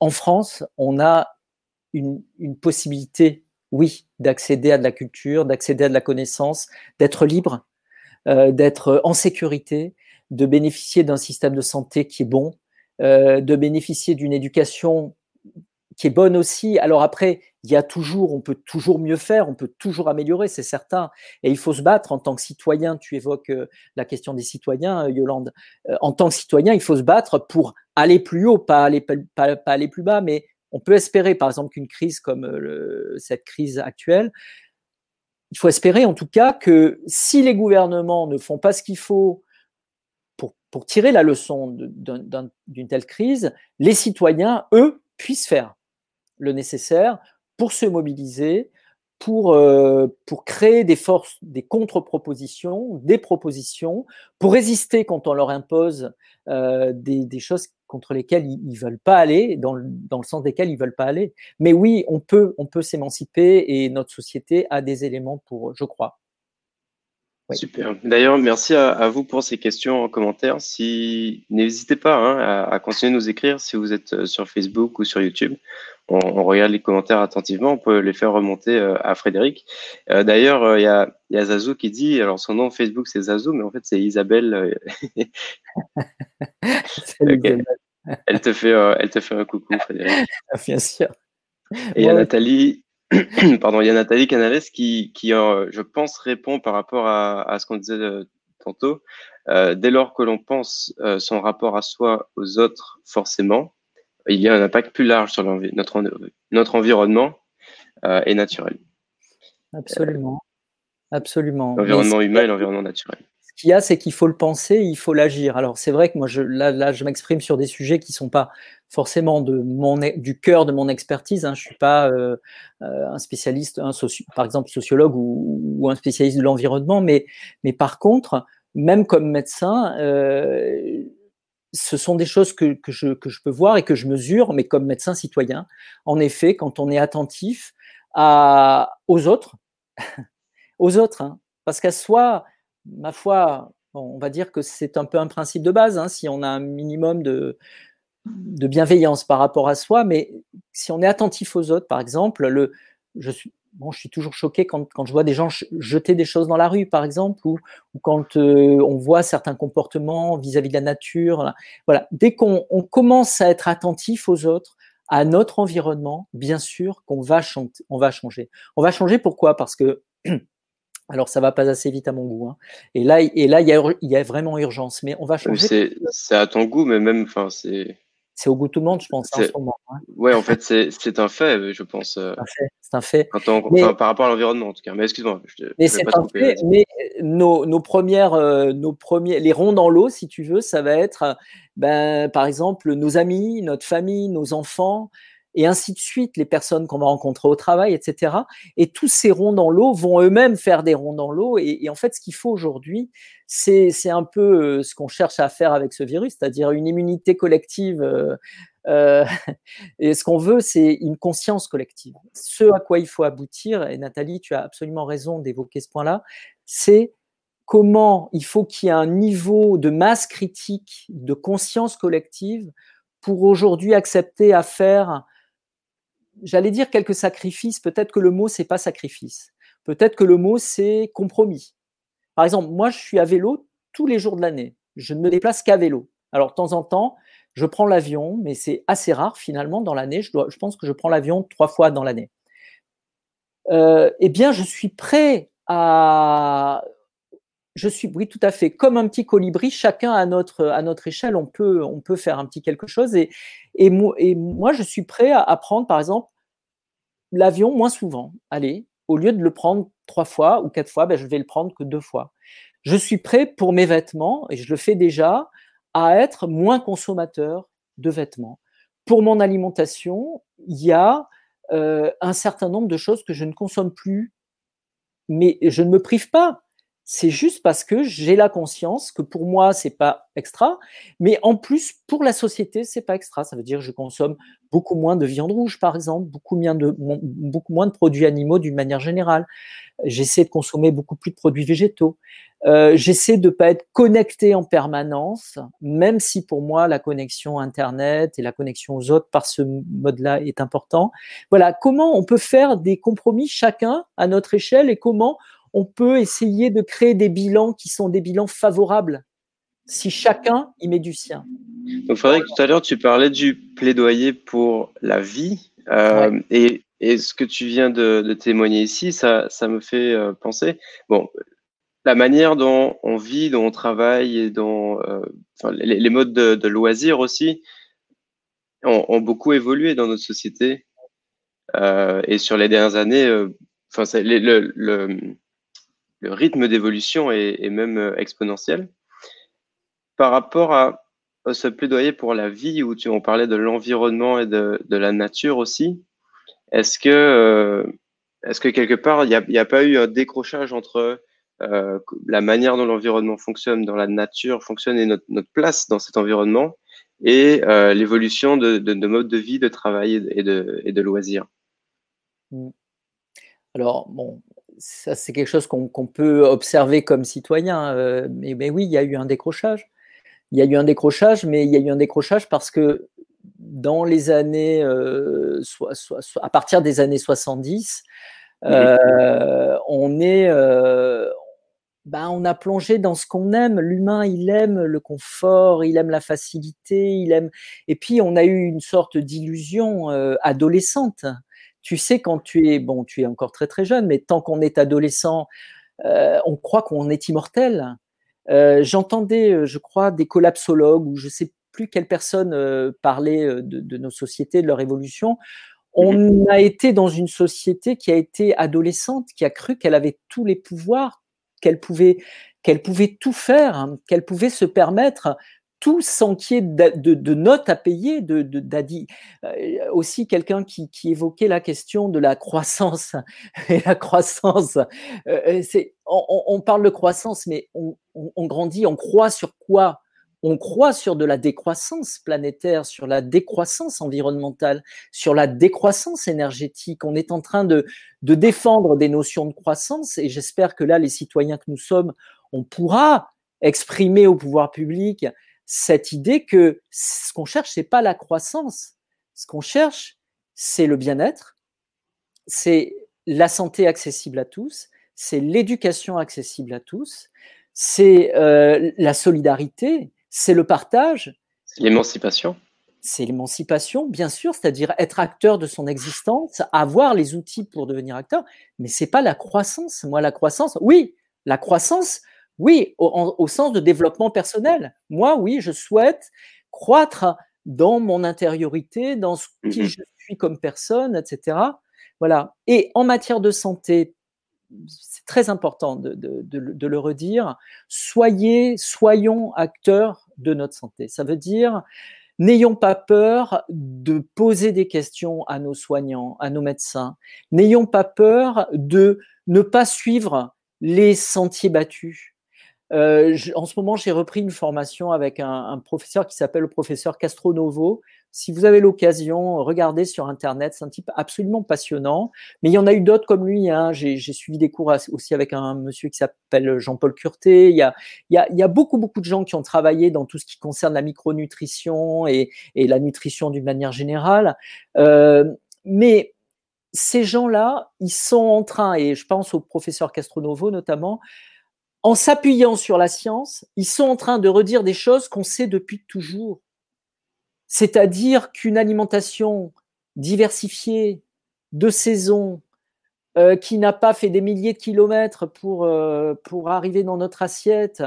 en France, on a une, une possibilité, oui, d'accéder à de la culture, d'accéder à de la connaissance, d'être libre, d'être en sécurité, de bénéficier d'un système de santé qui est bon, de bénéficier d'une éducation qui est bonne aussi. Alors après, il y a toujours, on peut toujours mieux faire, on peut toujours améliorer, c'est certain. Et il faut se battre en tant que citoyen. Tu évoques euh, la question des citoyens, euh, Yolande. Euh, en tant que citoyen, il faut se battre pour aller plus haut, pas aller, plus bas, mais on peut espérer, par exemple, qu'une crise comme cette crise actuelle, il faut espérer en tout cas que si les gouvernements ne font pas ce qu'il faut pour tirer la leçon d'une telle crise, les citoyens, eux, puissent faire le nécessaire pour se mobiliser, pour, euh, pour créer des forces, des contre-propositions, des propositions, pour résister quand on leur impose euh, des, des, choses contre lesquelles ils ne veulent pas aller, dans le, dans le sens desquelles ils ne veulent pas aller. Mais oui, on peut, on peut s'émanciper et notre société a des éléments pour, je crois. Super. D'ailleurs, merci à, vous pour ces questions en commentaire. Si n'hésitez pas hein, à, continuer de nous écrire si vous êtes euh, sur Facebook ou sur YouTube. On, regarde les commentaires attentivement. On peut les faire remonter euh, à Frédéric. Euh, d'ailleurs, il y, a, y a Zazou qui dit, alors son nom Facebook c'est Zazou, mais en fait c'est Isabelle. Elle te fait, elle te fait un coucou, Frédéric. Bien sûr. Et il y a Nathalie pardon, il y a Nathalie Canales qui, qui euh, je pense, répond par rapport à, à ce qu'on disait euh, tantôt. Euh, dès lors que l'on pense son rapport à soi, aux autres, forcément, il y a un impact plus large sur notre, notre environnement et naturel. Absolument. Absolument. L'environnement humain et l'environnement naturel ce qu'il y a, c'est qu'il faut le penser, il faut l'agir. Alors c'est vrai que moi, je, là, là je m'exprime sur des sujets qui sont pas forcément de mon, du cœur de mon expertise. Hein. Je suis pas euh, euh un spécialiste, un par exemple sociologue ou, ou, un spécialiste de l'environnement, mais, mais par contre, même comme médecin, euh, ce sont des choses que, que, je, que je peux voir et que je mesure, mais comme médecin citoyen. En effet, quand on est attentif à, aux autres, aux autres, hein, parce qu'à soi, ma foi, on va dire que c'est un peu un principe de base, hein, si on a un minimum de, bienveillance par rapport à soi, mais si on est attentif aux autres, par exemple, le, je, suis, bon, je suis toujours choqué quand, quand, je vois des gens jeter des choses dans la rue, par exemple, ou, quand euh, on voit certains comportements vis-à-vis de la nature. Voilà, dès qu'on commence à être attentif aux autres, à notre environnement, bien sûr qu'on va, va changer. On va changer pourquoi? Parce que alors ça va pas assez vite à mon goût. Hein. Et là, et là, il y a, il y a vraiment urgence. Mais on va changer. C'est à ton goût, mais même, enfin, c'est. C'est au goût de tout le monde, je pense, en ce moment. Hein. Ouais, en fait, c'est un fait, je pense. Euh, c'est un fait. par rapport à l'environnement, en tout cas. Mais excuse-moi. Mais c'est un fait. Mais nos, nos premières, euh, nos premiers, les ronds dans l'eau, si tu veux, ça va être, ben, par exemple, nos amis, notre famille, nos enfants et ainsi de suite, les personnes qu'on va rencontrer au travail, etc. Et tous ces ronds dans l'eau vont eux-mêmes faire des ronds dans l'eau. Et, en fait, ce qu'il faut aujourd'hui, c'est un peu euh, ce qu'on cherche à faire avec ce virus, c'est-à-dire une immunité collective. Euh, euh, et ce qu'on veut, c'est une conscience collective. Ce à quoi il faut aboutir, et Nathalie, tu as absolument raison d'évoquer ce point-là, c'est comment il faut qu'il y ait un niveau de masse critique, de conscience collective pour aujourd'hui accepter à faire j'allais dire quelques sacrifices. Peut-être que le mot, c'est pas sacrifice. Peut-être que le mot, c'est compromis. Par exemple, moi, je suis à vélo tous les jours de l'année. Je ne me déplace qu'à vélo. Alors, de temps en temps, je prends l'avion, mais c'est assez rare finalement dans l'année. Je, pense que je prends l'avion trois fois dans l'année. Euh, eh bien, je suis prêt à. Je suis, oui, tout à fait, comme un petit colibri, chacun à notre, à notre échelle, on peut, on peut faire un petit quelque chose. Et, et, moi, je suis prêt à, à prendre, par exemple, l'avion moins souvent. Allez, au lieu de le prendre trois fois ou quatre fois, ben, je vais le prendre que deux fois. Je suis prêt pour mes vêtements, et je le fais déjà, à être moins consommateur de vêtements. Pour mon alimentation, il y a euh, un certain nombre de choses que je ne consomme plus, mais je ne me prive pas c'est juste parce que j'ai la conscience que pour moi c'est pas extra, mais en plus pour la société c'est pas extra. Ça veut dire que je consomme beaucoup moins de viande rouge par exemple, beaucoup moins de produits animaux d'une manière générale. J'essaie de consommer beaucoup plus de produits végétaux. Euh, j'essaie de pas être connecté en permanence, même si pour moi la connexion internet et la connexion aux autres par ce mode-là est important. Voilà, comment on peut faire des compromis chacun à notre échelle et comment on peut essayer de créer des bilans qui sont des bilans favorables si chacun y met du sien. Donc, Frédéric, tout à l'heure, tu parlais du plaidoyer pour la vie. Euh, et, ce que tu viens de, témoigner ici, ça, ça me fait euh, penser. Bon, la manière dont on vit, dont on travaille et dont euh, les, modes de, loisirs aussi ont, beaucoup évolué dans notre société. et sur les dernières années, enfin, le, le rythme d'évolution est, même euh, exponentiel. Par rapport à, ce plaidoyer pour la vie, où tu, on parlait de l'environnement et de, la nature aussi, est-ce que, euh, est que quelque part, il n'y a, pas eu un décrochage entre euh, la manière dont l'environnement fonctionne, dans la nature fonctionne et notre, place dans cet environnement, et l'évolution de, de, modes de vie, de travail et de, et de loisirs? Mmh. Alors, bon, ça, c'est quelque chose qu'on peut observer comme citoyen. Euh, mais, mais, oui, il y a eu un décrochage. Il y a eu un décrochage, mais il y a eu un décrochage parce que dans les années, euh, à partir des années 70, euh, on est, ben, on a plongé dans ce qu'on aime. L'humain, il aime le confort, il aime la facilité, il aime. Et puis, on a eu une sorte d'illusion adolescente tu sais quand tu es bon, tu es encore très très jeune, mais tant qu'on est adolescent, euh, on croit qu'on est immortel. Euh, j'entendais, euh, je crois, des collapsologues ou je sais plus quelle personne parlait de, nos sociétés, de leur évolution. On mmh a été dans une société qui a été adolescente, qui a cru qu'elle avait tous les pouvoirs, qu'elle pouvait, qu'elle pouvait tout faire, hein, qu'elle pouvait se permettre tout sans qu'il y ait de, notes à payer. De, euh, aussi quelqu'un qui, évoquait la question de la croissance. Et la croissance, euh, euh, c'est, on, parle de croissance, mais on, grandit, on croit sur quoi? On croit sur de la décroissance planétaire, sur la décroissance environnementale, sur la décroissance énergétique. On est en train de, de défendre des notions de croissance et j'espère que là, les citoyens que nous sommes, on pourra exprimer au pouvoir public cette idée que ce qu'on cherche, c'est pas la croissance. Ce qu'on cherche, c'est le bien-être, c'est la santé accessible à tous, c'est l'éducation accessible à tous, c'est euh, la solidarité, c'est le partage. L'émancipation. C'est l'émancipation, bien sûr, c'est-à-dire être acteur de son existence, avoir les outils pour devenir acteur, mais c'est pas la croissance. Moi, la croissance, oui, la croissance, oui, au, sens de développement personnel. Moi, oui, je souhaite croître dans mon intériorité, dans ce qui mmh je suis comme personne, etc. Voilà. Et en matière de santé, c'est très important de, de, le redire, soyez, soyons acteurs de notre santé. Ça veut dire, n'ayons pas peur de poser des questions à nos soignants, à nos médecins. N'ayons pas peur de ne pas suivre les sentiers battus. Euh, en ce moment, j'ai repris une formation avec un, professeur qui s'appelle le professeur Castronovo. Si vous avez l'occasion, regardez sur Internet. C'est un type absolument passionnant. Mais il y en a eu d'autres comme lui. Hein. J'ai suivi des cours aussi avec un monsieur qui s'appelle Jean-Paul Curté. Il y, a, beaucoup, beaucoup de gens qui ont travaillé dans tout ce qui concerne la micronutrition et, et la nutrition d'une manière générale. Euh, mais ces gens-là, ils sont en train, et je pense au professeur Castronovo notamment, en s'appuyant sur la science, ils sont en train de redire des choses qu'on sait depuis toujours. C'est-à-dire qu'une alimentation diversifiée, de saison, euh, qui n'a pas fait des milliers de kilomètres pour, euh, pour arriver dans notre assiette,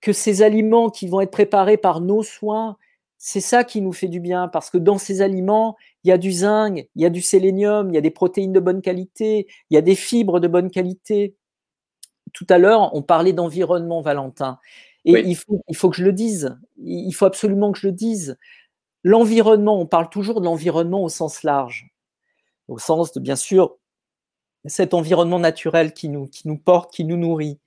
que ces aliments qui vont être préparés par nos soins, c'est ça qui nous fait du bien, parce que dans ces aliments, il y a du zinc, il y a du sélénium, il y a des protéines de bonne qualité, il y a des fibres de bonne qualité tout à l'heure, on parlait d'environnement, Valentin. Et il, faut, il faut que je le dise. Il faut absolument que je le dise. L'environnement, on parle toujours de l'environnement au sens large, au sens de, bien sûr, cet environnement naturel qui nous, qui nous porte, qui nous nourrit.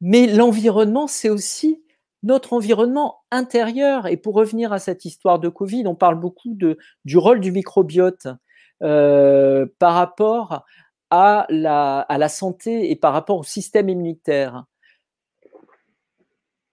Mais l'environnement, c'est aussi notre environnement intérieur. Et pour revenir à cette histoire de Covid, on parle beaucoup de, du rôle du microbiote euh, par rapport à la, santé et par rapport au système immunitaire.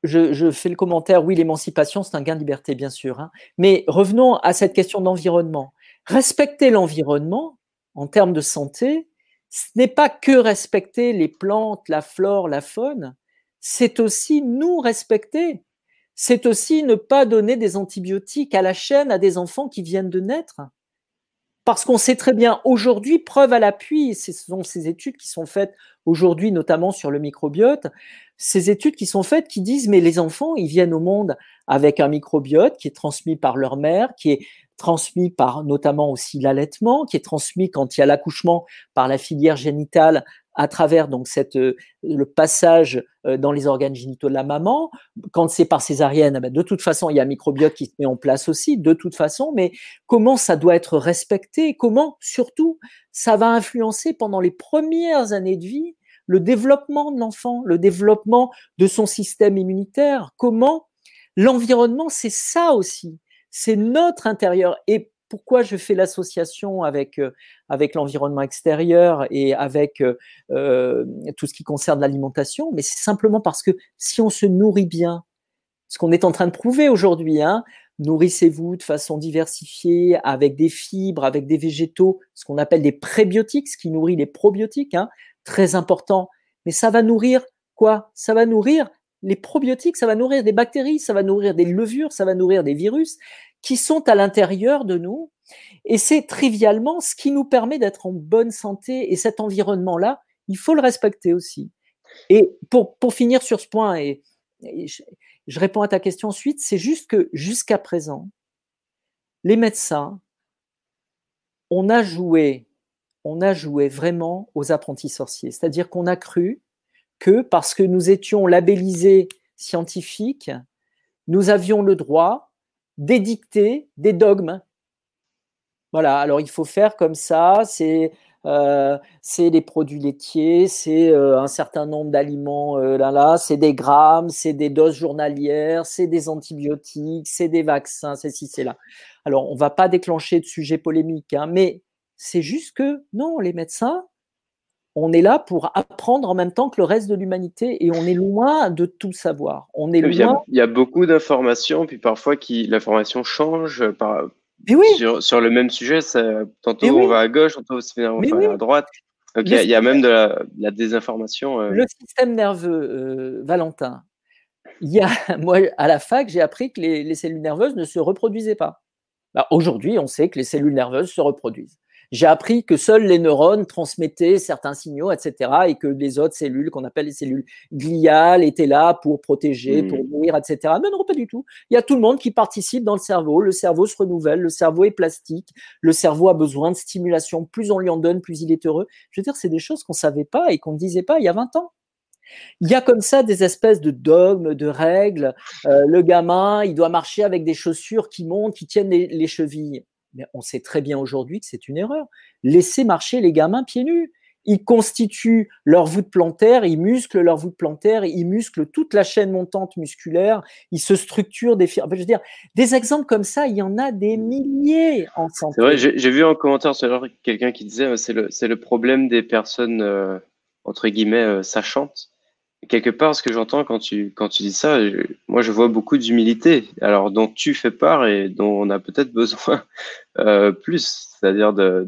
Je, fais le commentaire, oui, l'émancipation, c'est un gain de liberté, bien sûr. Hein. Mais revenons à cette question d'environnement. Respecter l'environnement en termes de santé, ce n'est pas que respecter les plantes, la flore, la faune, c'est aussi nous respecter. C'est aussi ne pas donner des antibiotiques à la chaîne à des enfants qui viennent de naître. Parce qu'on sait très bien aujourd'hui, preuve à l'appui, ce sont ces études qui sont faites aujourd'hui, notamment sur le microbiote, ces études qui sont faites qui disent, mais les enfants, ils viennent au monde avec un microbiote qui est transmis par leur mère, qui est transmis par notamment aussi l'allaitement, qui est transmis quand il y a l'accouchement par la filière génitale à travers donc cette, euh, le passage euh, dans les organes génitaux de la maman. Quand c'est par césarienne, eh ben, de toute façon, il y a un microbiote qui se met en place aussi, de toute façon, mais comment ça doit être respecté Comment, surtout, ça va influencer pendant les premières années de vie le développement de l'enfant, le développement de son système immunitaire? Comment L'environnement, c'est ça aussi. C'est notre intérieur. Et pourquoi je fais l'association avec, euh, avec l'environnement extérieur et avec euh, euh, tout ce qui concerne l'alimentation? Mais c'est simplement parce que si on se nourrit bien, ce qu'on est en train de prouver aujourd'hui, hein, nourrissez-vous de façon diversifiée, avec des fibres, avec des végétaux, ce qu'on appelle des prébiotiques, ce qui nourrit les probiotiques, hein, très important. Mais ça va nourrir quoi? Ça va nourrir les probiotiques, ça va nourrir des bactéries, ça va nourrir des levures, ça va nourrir des virus qui sont à l'intérieur de nous. Et c'est trivialement ce qui nous permet d'être en bonne santé. Et cet environnement-là, il faut le respecter aussi. Et pour, pour finir sur ce point, et, je, réponds à ta question ensuite, c'est juste que jusqu'à présent, les médecins, on a joué, on a joué vraiment aux apprentis sorciers. C'est-à-dire qu'on a cru que parce que nous étions labellisés scientifiques, nous avions le droit d'édicter des dogmes. Voilà, alors il faut faire comme ça, c'est euh, les produits laitiers, c'est euh, un certain nombre d'aliments, euh, là, là, c'est des grammes, c'est des doses journalières, c'est des antibiotiques, c'est des vaccins, c'est ci, c'est là. Alors, on ne va pas déclencher de sujet polémique, hein, mais c'est juste que non, les médecins, on est là pour apprendre en même temps que le reste de l'humanité et on est loin de tout savoir. On est il, y a, il y a beaucoup d'informations, puis parfois qui l'information change par, sur, le même sujet. tantôt on va à gauche, tantôt on va à droite. il, y a, même de la, désinformation. Euh. Le système nerveux, euh, Valentin. Il y a, moi, à la fac, j'ai appris que les, cellules nerveuses ne se reproduisaient pas. Bah, aujourd'hui, on sait que les cellules nerveuses se reproduisent j'ai appris que seuls les neurones transmettaient certains signaux, etc., et que les autres cellules, qu'on appelle les cellules gliales, étaient là pour protéger, pour mmh. nourrir, etc. Non, non, pas du tout. Il y a tout le monde qui participe dans le cerveau. Le cerveau se renouvelle, le cerveau est plastique, le cerveau a besoin de stimulation. Plus on lui en donne, plus il est heureux. Je veux dire, c'est des choses qu'on savait pas et qu'on ne disait pas il y a 20 ans. Il y a comme ça des espèces de dogmes, de règles. Euh, le gamin, il doit marcher avec des chaussures qui montent, qui tiennent les chevilles mais on sait très bien aujourd'hui que c'est une erreur. Laissez marcher les gamins pieds nus. Ils constituent leur voûte plantaire, ils musclent leur voûte plantaire, ils musclent toute la chaîne montante musculaire, ils se structurent des Je veux dire, des exemples comme ça, il y en a des milliers en santé. C'est vrai, j'ai vu en commentaire quelqu'un qui disait euh, c'est le, le problème des personnes, euh, entre guillemets, euh, sachantes quelque part, ce que j'entends quand tu, quand tu dis ça, moi, je vois beaucoup d'humilité, alors dont tu fais part et dont on a peut-être besoin euh, plus, c'est-à-dire de.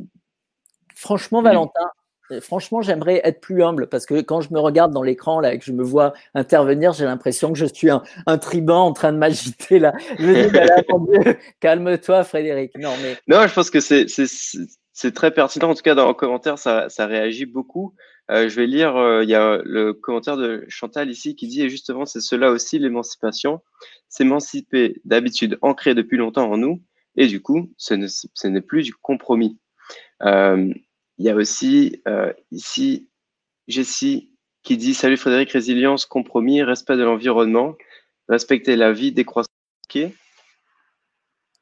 Franchement, Valentin, euh, franchement, j'aimerais être plus humble parce que quand je me regarde dans l'écran là et que je me vois intervenir, j'ai l'impression que je suis un, un, tribun en train de m'agiter là. Je me dis, calme-toi, Frédéric. Non, mais. Non, je pense que c'est très pertinent. En tout cas, dans les commentaires, ça, ça réagit beaucoup. Euh, je vais lire, euh, il y a le commentaire de Chantal ici qui dit, et justement, c'est cela aussi l'émancipation, s'émanciper d'habitude ancrée depuis longtemps en nous, et du coup, ce n'est plus du compromis. Euh, il y a aussi ici Jessie qui dit, salut Frédéric, résilience, compromis, respect de l'environnement, respecter la vie, décroissance.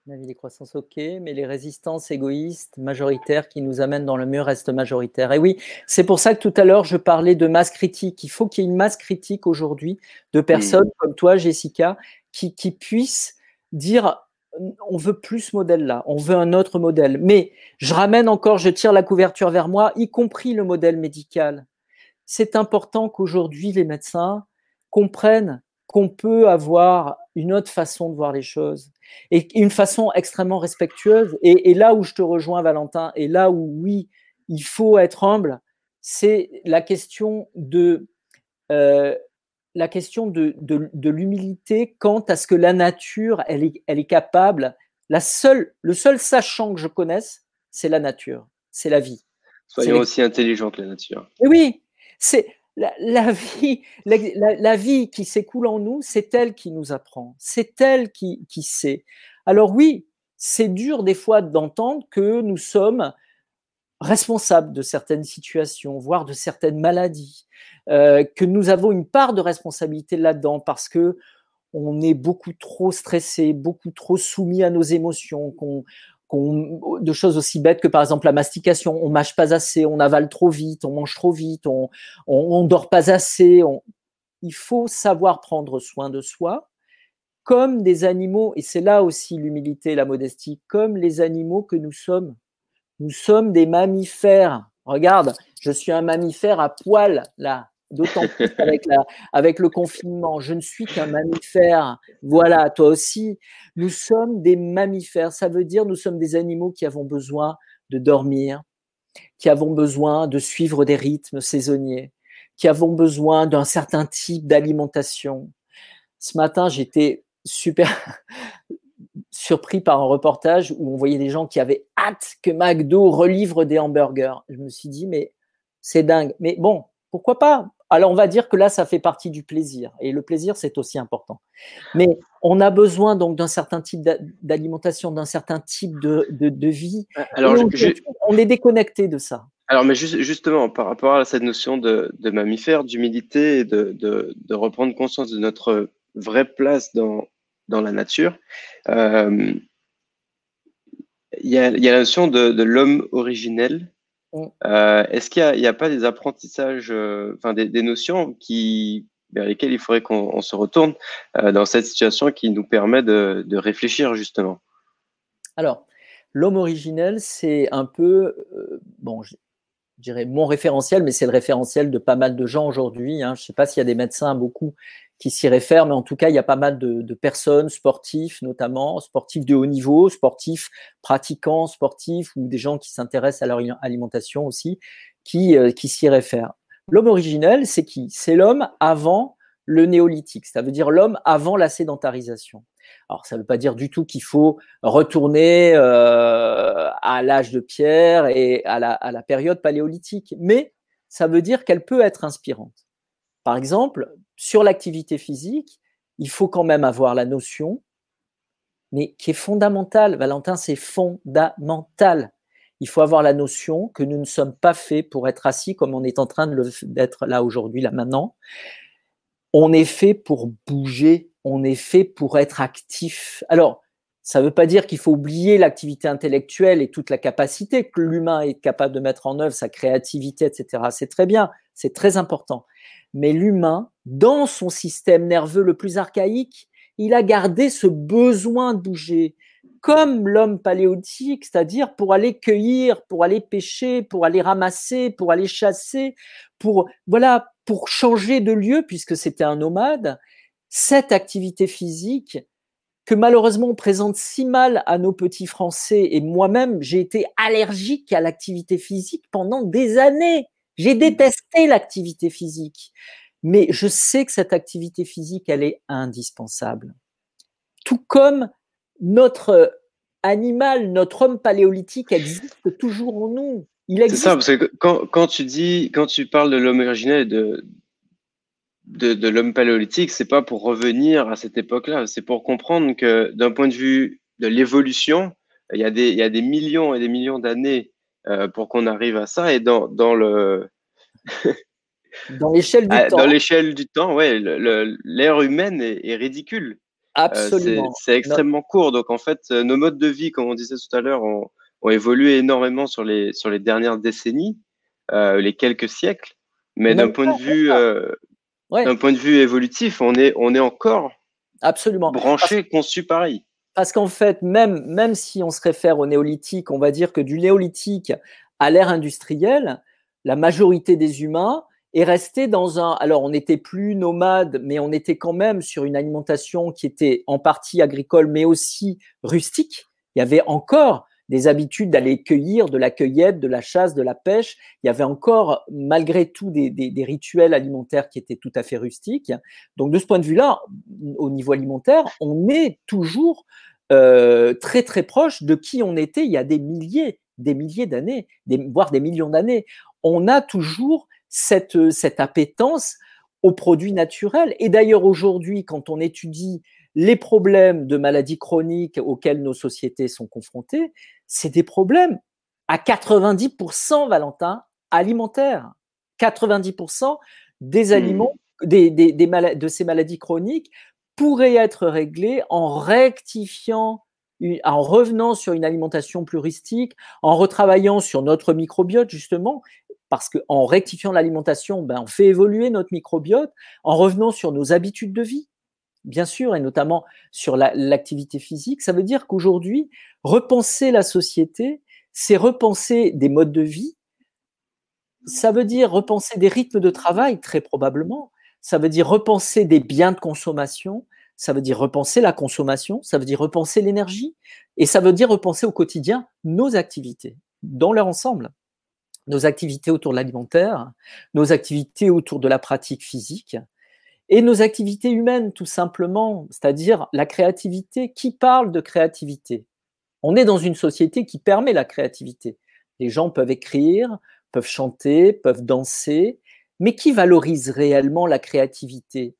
La vie des croissances, ok, mais les résistances égoïstes, majoritaires, qui nous amènent dans le mur restent majoritaires. Et oui, c'est pour ça que tout à l'heure, je parlais de masse critique. Il faut qu'il y ait une masse critique aujourd'hui de personnes comme toi, Jessica, qui, qui puissent dire on veut plus ce modèle-là, on veut un autre modèle. Mais je ramène encore, je tire la couverture vers moi, y compris le modèle médical. C'est important qu'aujourd'hui, les médecins comprennent qu'on peut avoir une autre façon de voir les choses et une façon extrêmement respectueuse. Et, là où je te rejoins, Valentin, et là où oui, il faut être humble, c'est la question de euh, la question de, de, l'humilité quant à ce que la nature, elle est, elle est capable. La seule, le seul sachant que je connaisse, c'est la nature, c'est la vie. Soyons aussi intelligents que la nature. oui, c'est la, vie, la, vie qui s'écoule en nous, c'est elle qui nous apprend, c'est elle qui, qui sait. Alors oui, c'est dur des fois d'entendre que nous sommes responsables de certaines situations, voire de certaines maladies, euh, que nous avons une part de responsabilité là-dedans parce que on est beaucoup trop stressé, beaucoup trop soumis à nos émotions, qu'on de choses aussi bêtes que par exemple la mastication. On mâche pas assez, on avale trop vite, on mange trop vite, on, on, dort pas assez. Il faut savoir prendre soin de soi comme des animaux, et c'est là aussi l'humilité et la modestie, comme les animaux que nous sommes. Nous sommes des mammifères. Regarde, je suis un mammifère à poil, là, d'autant plus avec, la, avec le confinement. Je ne suis qu'un mammifère. Voilà, toi aussi. Nous sommes des mammifères. Ça veut dire nous sommes des animaux qui avons besoin de dormir, qui avons besoin de suivre des rythmes saisonniers, qui avons besoin d'un certain type d'alimentation. Ce matin, j'étais super surpris par un reportage où on voyait des gens qui avaient hâte que McDo relivre des hamburgers. Je me suis dit, mais c'est dingue. Mais bon, pourquoi pas? Alors, on va dire que là, ça fait partie du plaisir. Et le plaisir, c'est aussi important. Mais on a besoin donc d'un certain type d'alimentation, d'un certain type de, de, vie. Alors, on, est déconnecté de ça. Alors, mais justement, par rapport à cette notion de, de mammifère, d'humilité et de, de, reprendre conscience de notre vraie place dans, dans la nature, euh, il y, a, la notion de, l'homme originel. Mm. Euh, est-ce qu'il n'y a, pas des apprentissages, euh, des, notions qui, vers lesquelles il faudrait qu'on se retourne dans cette situation qui nous permet de, de réfléchir justement? Alors, l'homme originel, c'est un peu, bon, je, dirais mon référentiel, mais c'est le référentiel de pas mal de gens aujourd'hui. Hein. Je ne sais pas s'il y a des médecins, beaucoup, qui s'y réfèrent, mais en tout cas, il y a pas mal de, personnes, sportifs notamment, sportifs de haut niveau, sportifs pratiquants, sportifs, ou des gens qui s'intéressent à leur alimentation aussi, qui, euh, qui s'y réfèrent. L'homme originel, c'est qui? C'est l'homme avant le néolithique, ça veut dire l'homme avant la sédentarisation. Alors, ça ne veut pas dire du tout qu'il faut retourner euh, à l'âge de pierre et à la, à la période paléolithique, mais ça veut dire qu'elle peut être inspirante. Par exemple, sur l'activité physique, il faut quand même avoir la notion, mais qui est fondamentale, Valentin, c'est fondamental. Il faut avoir la notion que nous ne sommes pas faits pour être assis comme on est en train d'être là aujourd'hui, là maintenant. On est fait pour bouger, on est fait pour être actif. Alors, ça ne veut pas dire qu'il faut oublier l'activité intellectuelle et toute la capacité que l'humain est capable de mettre en œuvre, sa créativité, etc. C'est très bien, c'est très important mais l'humain, dans son système nerveux le plus archaïque, il a gardé ce besoin de bouger, comme l'homme paléolithique, c'est-à-dire pour aller cueillir, pour aller pêcher, pour aller ramasser, pour aller chasser, pour voilà, pour changer de lieu puisque c'était un nomade. Cette activité physique que malheureusement on présente si mal à nos petits Français et moi-même j'ai été allergique à l'activité physique pendant des années. J'ai détesté l'activité physique, mais je sais que cette activité physique, elle est indispensable. Tout comme notre animal, notre homme paléolithique existe toujours en nous. Il existe. C'est ça, parce que quand, tu dis, quand tu parles de l'homme originel et de, de, l'homme paléolithique, c'est pas pour revenir à cette époque-là, c'est pour comprendre que d'un point de vue de l'évolution, il y, a des, il y a des millions et des millions d'années euh, pour qu'on arrive à ça. Et dans, dans le. dans l'échelle du ah, temps. Dans l'échelle du temps, ouais, l'ère humaine est, ridicule. Euh, Absolument. c'est extrêmement court. Donc, en fait, euh, nos modes de vie, comme on disait tout à l'heure, ont, ont, évolué énormément sur les, sur les dernières décennies, les quelques siècles. Mais d'un point, de vue, d'un point de vue évolutif, on est, on est encore Absolument. branché, conçu pareil. Parce qu'en fait, même, même si on se réfère au néolithique, on va dire que du néolithique à l'ère industrielle, la majorité des humains est restée dans un. Alors, on n'était plus nomade, mais on était quand même sur une alimentation qui était en partie agricole, mais aussi rustique. Il y avait encore des habitudes d'aller cueillir, de la cueillette, de la chasse, de la pêche. Il y avait encore, malgré tout, des, rituels alimentaires qui étaient tout à fait rustiques. Donc, de ce point de vue-là, au niveau alimentaire, on est toujours euh, très très proche de qui on était il y a des milliers, des milliers d'années, voire des millions d'années. On a toujours cette, cette appétence aux produits naturels. Et d'ailleurs, aujourd'hui, quand on étudie les problèmes de maladies chroniques auxquels nos sociétés sont confrontées, c'est des problèmes à 90%, Valentin, alimentaires. 90% des mmh. aliments, des, des, de ces maladies chroniques pourrait être réglé en rectifiant, en revenant sur une alimentation pluristique, en retravaillant sur notre microbiote justement, parce qu'en rectifiant l'alimentation, ben, on fait évoluer notre microbiote, en revenant sur nos habitudes de vie. Bien sûr, et notamment sur l'activité physique. Ça veut dire qu'aujourd'hui, repenser la société, c'est repenser des modes de vie. Ça veut dire repenser des rythmes de travail, très probablement. Ça veut dire repenser des biens de consommation. Ça veut dire repenser la consommation. Ça veut dire repenser l'énergie. Et ça veut dire repenser au quotidien nos activités dans leur ensemble nos activités autour de l'alimentaire, nos activités autour de la pratique physique et nos activités humaines tout simplement, c'est-à-dire la créativité. Qui parle de créativité? On est dans une société qui permet la créativité. Les gens peuvent écrire, peuvent chanter, peuvent danser, mais qui valorise réellement la créativité?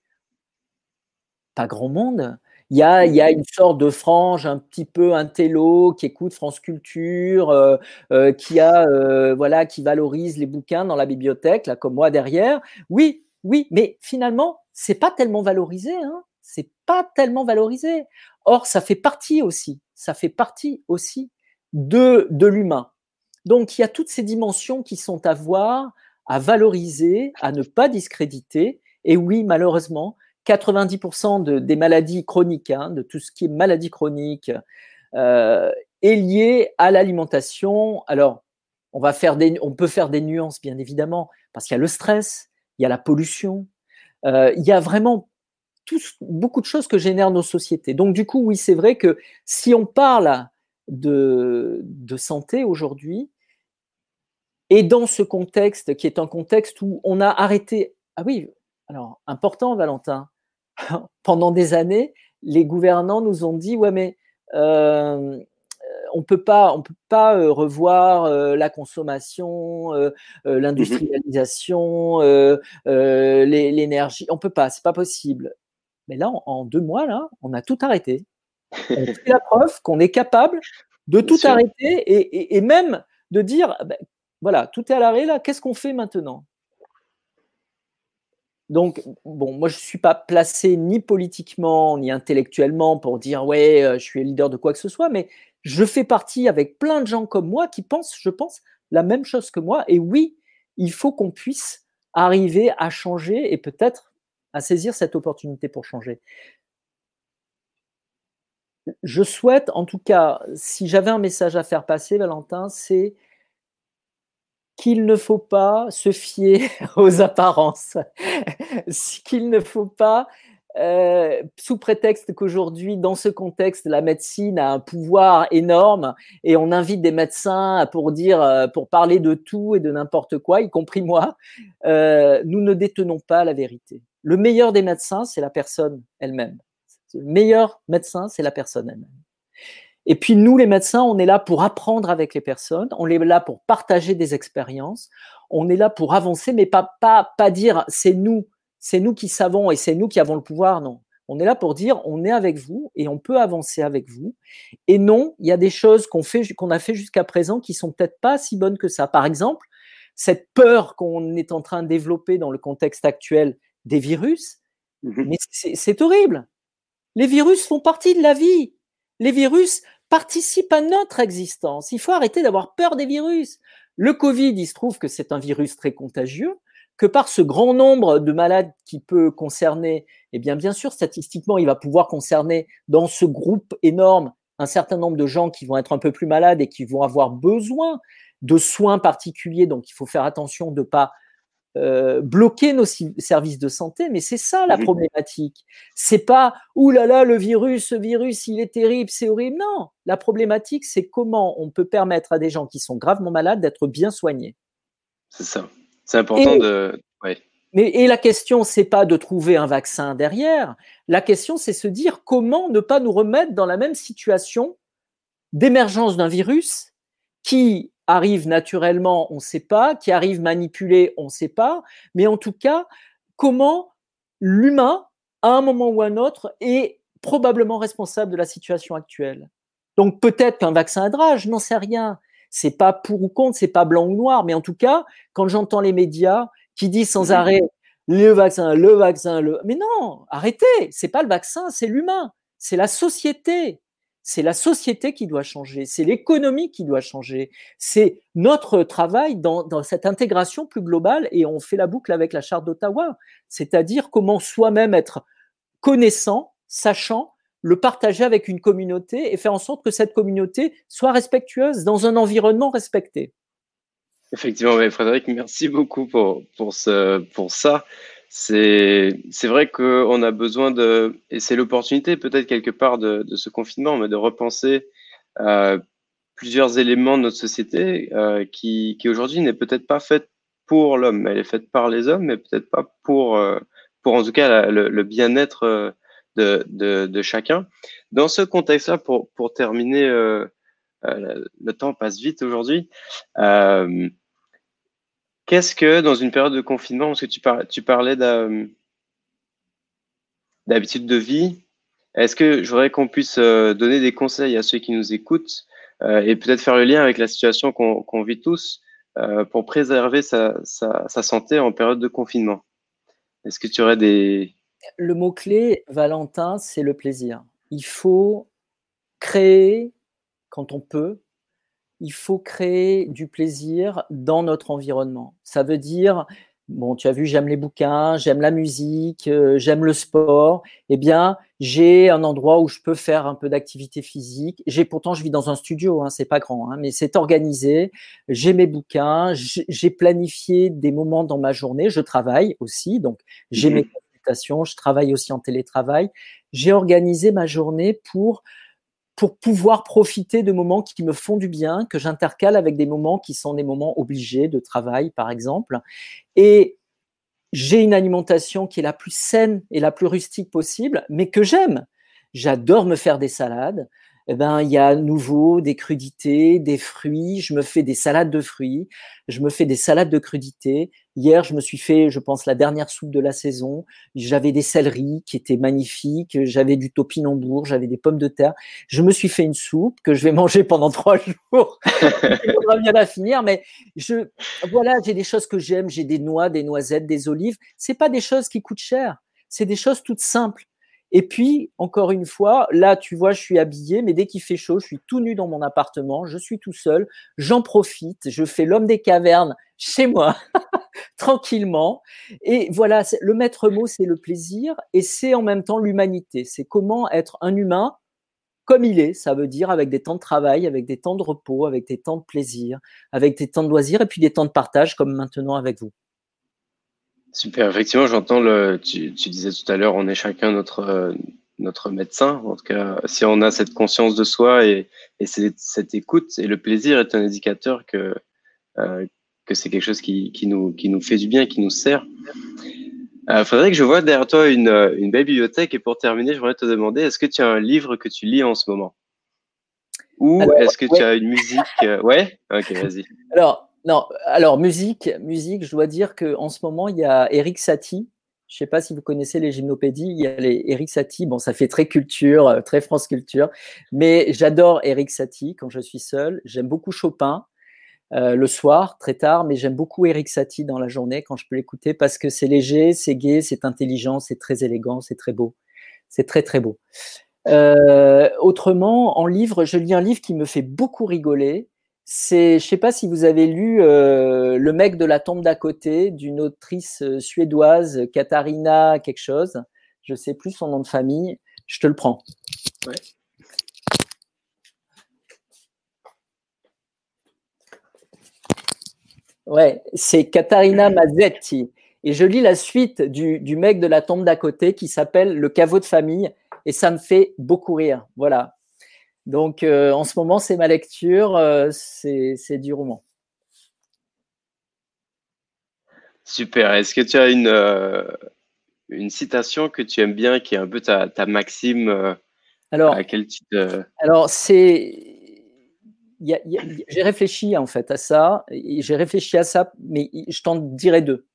Pas grand monde. Il y, a, y a, une sorte de frange un petit peu intello qui écoute France Culture, euh, euh, qui a euh, voilà, qui valorise les bouquins dans la bibliothèque, là comme moi derrière. Oui, oui, mais finalement c'est pas tellement valorisé, hein. C'est pas tellement valorisé. Or ça fait partie aussi, ça fait partie aussi de de l'humain. Donc il y a toutes ces dimensions qui sont à voir, à valoriser, à ne pas discréditer. Et oui, malheureusement, 90% de, des maladies chroniques, hein, de tout ce qui est maladie chronique, euh, est lié à l'alimentation. Alors, on peut faire des nuances, bien évidemment, parce qu'il y a le stress, il y a la pollution, euh, il y a vraiment beaucoup de choses que génèrent nos sociétés. Donc, du coup, oui, c'est vrai que si on parle de, santé aujourd'hui, et dans ce contexte qui est un contexte où on a arrêté, ah oui, alors important, Valentin, pendant des années, les gouvernants nous ont dit ouais mais euh, on peut pas, on peut pas euh, revoir euh, la consommation, l'industrialisation, l'énergie. On peut pas, c'est pas possible. Mais là, en, deux mois là, on a tout arrêté. On fait la preuve qu'on est capable de tout arrêter et, même de dire ben, voilà, tout est à l'arrêt là. Qu'est-ce qu'on fait maintenant? Donc, bon, moi, je ne suis pas placé ni politiquement, ni intellectuellement pour dire, ouais, je suis leader de quoi que ce soit, mais je fais partie avec plein de gens comme moi qui pensent, je pense, la même chose que moi. Et oui, il faut qu'on puisse arriver à changer et peut-être à saisir cette opportunité pour changer. Je souhaite, en tout cas, si j'avais un message à faire passer, Valentin, c'est qu'il ne faut pas se fier aux apparences, qu'il ne faut pas, euh, sous prétexte qu'aujourd'hui, dans ce contexte, la médecine a un pouvoir énorme et on invite des médecins pour dire, euh, pour parler de tout et de n'importe quoi, y compris moi, euh, nous ne détenons pas la vérité. Le meilleur des médecins, c'est la personne elle-même. Le meilleur médecin, c'est la personne elle-même. Et puis nous, les médecins, on est là pour apprendre avec les personnes, on est là pour partager des expériences, on est là pour avancer, mais pas pas pas dire c'est nous, c'est nous qui savons et c'est nous qui avons le pouvoir. Non, on est là pour dire on est avec vous et on peut avancer avec vous. Et non, il y a des choses qu'on fait qu'on a fait jusqu'à présent qui sont peut-être pas si bonnes que ça. Par exemple, cette peur qu'on est en train de développer dans le contexte actuel des virus, mmh mais c'est horrible. Les virus font partie de la vie. Les virus participent à notre existence. Il faut arrêter d'avoir peur des virus. Le Covid, il se trouve que c'est un virus très contagieux, que par ce grand nombre de malades qui peut concerner, eh bien, bien sûr, statistiquement, il va pouvoir concerner dans ce groupe énorme un certain nombre de gens qui vont être un peu plus malades et qui vont avoir besoin de soins particuliers. Donc, il faut faire attention de ne pas euh, bloquer nos services de santé, mais c'est ça la problématique. C'est pas ouh là là le virus, ce virus, il est terrible, c'est horrible. Non, la problématique c'est comment on peut permettre à des gens qui sont gravement malades d'être bien soignés. C'est ça. C'est important de. Mais et la question c'est pas de trouver un vaccin derrière. La question c'est se dire comment ne pas nous remettre dans la même situation d'émergence d'un virus qui arrive naturellement, on ne sait pas, qui arrive manipulé, on ne sait pas, mais en tout cas, comment l'humain, à un moment ou à un autre, est probablement responsable de la situation actuelle. Donc peut-être qu'un vaccin aidera, je n'en sais rien. C'est pas pour ou contre, c'est pas blanc ou noir, mais en tout cas, quand j'entends les médias qui disent sans arrêt le vaccin, le vaccin, le, mais non, arrêtez, c'est pas le vaccin, c'est l'humain, c'est la société. C'est la société qui doit changer, c'est l'économie qui doit changer, c'est notre travail dans, cette intégration plus globale et on fait la boucle avec la charte d'Ottawa, c'est-à-dire comment soi-même être connaissant sachant le partager avec une communauté et faire en sorte que cette communauté soit respectueuse dans un environnement respecté. Effectivement, Frédéric, merci beaucoup pour, pour, ça. C'est vrai qu'on a besoin de, et c'est l'opportunité peut-être quelque part de, de, ce confinement, mais de repenser euh, plusieurs éléments de notre société euh, qui, qui aujourd'hui n'est peut-être pas faite pour l'homme. Elle est faite par les hommes, mais peut-être pas pour, euh, pour en tout cas le, bien-être de, chacun. Dans ce contexte-là, pour, terminer, euh, euh, le temps passe vite aujourd'hui. Euh, Qu'est-ce que dans une période de confinement, parce que tu, parlais, tu parlais d'habitude de vie, est-ce que j'aurais qu'on puisse donner des conseils à ceux qui nous écoutent et peut-être faire le lien avec la situation qu'on qu vit tous pour préserver sa, santé en période de confinement? Est-ce que tu aurais des... Le mot-clé, Valentin, c'est le plaisir. Il faut créer quand on peut, il faut créer du plaisir dans notre environnement. Ça veut dire, bon, tu as vu, j'aime les bouquins, j'aime la musique, euh, j'aime le sport. Eh bien, j'ai un endroit où je peux faire un peu d'activité physique. J'ai pourtant, je vis dans un studio, hein, c'est pas grand, hein, mais c'est organisé. J'ai mes bouquins, j'ai planifié des moments dans ma journée. Je travaille aussi, donc j'ai mmh. mes Je travaille aussi en télétravail. J'ai organisé ma journée pour pour pouvoir profiter de moments qui me font du bien, que j'intercale avec des moments qui sont des moments obligés de travail, par exemple. Et j'ai une alimentation qui est la plus saine et la plus rustique possible, mais que j'aime. J'adore me faire des salades eh ben, il y a à nouveau des crudités, des fruits. Je me fais des salades de fruits. Je me fais des salades de crudités. Hier, je me suis fait, je pense, la dernière soupe de la saison. J'avais des céleris qui étaient magnifiques. J'avais du topinambour. J'avais des pommes de terre. Je me suis fait une soupe que je vais manger pendant trois jours. Il faudra bien la finir, mais je, voilà, j'ai des choses que j'aime. J'ai des noix, des noisettes, des olives. C'est pas des choses qui coûtent cher. C'est des choses toutes simples. Et puis, encore une fois, là, tu vois, je suis habillé, mais dès qu'il fait chaud, je suis tout nu dans mon appartement, je suis tout seul, j'en profite, je fais l'homme des cavernes chez moi, tranquillement. Et voilà, le maître mot, c'est le plaisir et c'est en même temps l'humanité. C'est comment être un humain comme il est, ça veut dire avec des temps de travail, avec des temps de repos, avec des temps de plaisir, avec des temps de loisirs et puis des temps de partage comme maintenant avec vous. Super, effectivement, j'entends tu, disais tout à l'heure, on est chacun notre euh, notre médecin. En tout cas, si on a cette conscience de soi et, et cette écoute et le plaisir est un indicateur que euh, que c'est quelque chose qui, qui nous qui nous fait du bien, qui nous sert. Euh, Frédéric, je vois derrière toi une, une belle bibliothèque et pour terminer, je voudrais te demander, est-ce que tu as un livre que tu lis en ce moment? Ou est-ce que tu as une musique euh, Ouais, ok, vas-y. Alors, non, alors musique, musique, je dois dire qu'en ce moment, il y a Eric Satie. Je ne sais pas si vous connaissez les gymnopédies. Il y a les Eric Satie. Bon, ça fait très culture, euh, très France culture. Mais j'adore Eric Satie quand je suis seul. J'aime beaucoup Chopin euh, le soir, très tard, mais j'aime beaucoup Eric Satie dans la journée quand je peux l'écouter parce que c'est léger, c'est gai, c'est intelligent, c'est très élégant, c'est très beau. C'est très, très beau. Euh, autrement, en livre, je lis un livre qui me fait beaucoup rigoler c'est, je sais pas si vous avez lu euh, Le mec de la tombe d'à côté d'une autrice suédoise, Katharina quelque chose. Je sais plus son nom de famille. Je te le prends. Ouais, c'est Katharina Mazzetti. Et je lis la suite du, du mec de la tombe d'à côté qui s'appelle Le caveau de famille et ça me fait beaucoup rire. Voilà. Donc, euh, en ce moment, c'est ma lecture, euh, c'est du roman. Super. Est-ce que tu as une, euh, une citation que tu aimes bien, qui est un peu ta, ta maxime alors, à laquelle tu te... Alors, c'est... J'ai réfléchi en fait à ça, j'ai réfléchi à ça, mais je t'en dirai deux.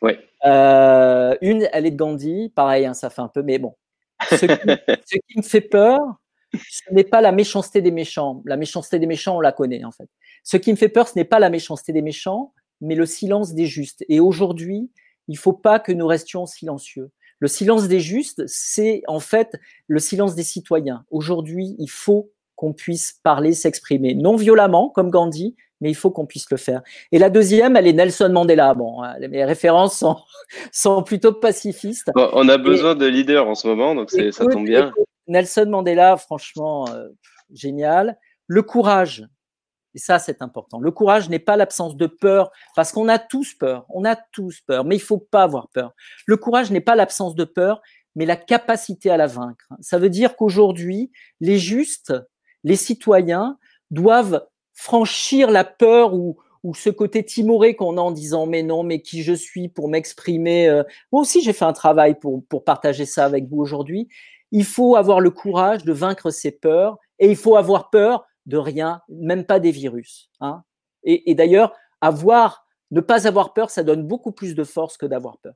Ouais. une, elle est de Gandhi, pareil, hein, ça fait un peu, mais bon. ce qui me fait peur, ce n'est pas la méchanceté des méchants. La méchanceté des méchants, on la connaît en fait. Ce qui me fait peur, ce n'est pas la méchanceté des méchants, mais le silence des justes. Et aujourd'hui, il ne faut pas que nous restions silencieux. Le silence des justes, c'est en fait le silence des citoyens. Aujourd'hui, il faut qu'on puisse parler, s'exprimer, non violemment, comme Gandhi, mais il faut qu'on puisse le faire. Et la deuxième, elle est Nelson Mandela. Bon, mes références sont, sont plutôt pacifistes. on a besoin de leaders en ce moment, donc ça tombe bien. Nelson Mandela, franchement, euh, génial. Le courage, et ça, c'est important. Le courage n'est pas l'absence de peur, parce qu'on a tous peur, on a tous peur, mais il faut pas avoir peur. Le courage n'est pas l'absence de peur, mais la capacité à la vaincre. Ça veut dire qu'aujourd'hui, les justes, les citoyens, doivent franchir la peur ou, ou ce côté timoré qu'on a en disant mais non, mais qui je suis pour m'exprimer. Euh. Moi aussi, j'ai fait un travail pour, pour partager ça avec vous aujourd'hui. Il faut avoir le courage de vaincre ses peurs et il faut avoir peur de rien, même pas des virus. Hein. Et, et d'ailleurs, avoir, ne pas avoir peur, ça donne beaucoup plus de force que d'avoir peur.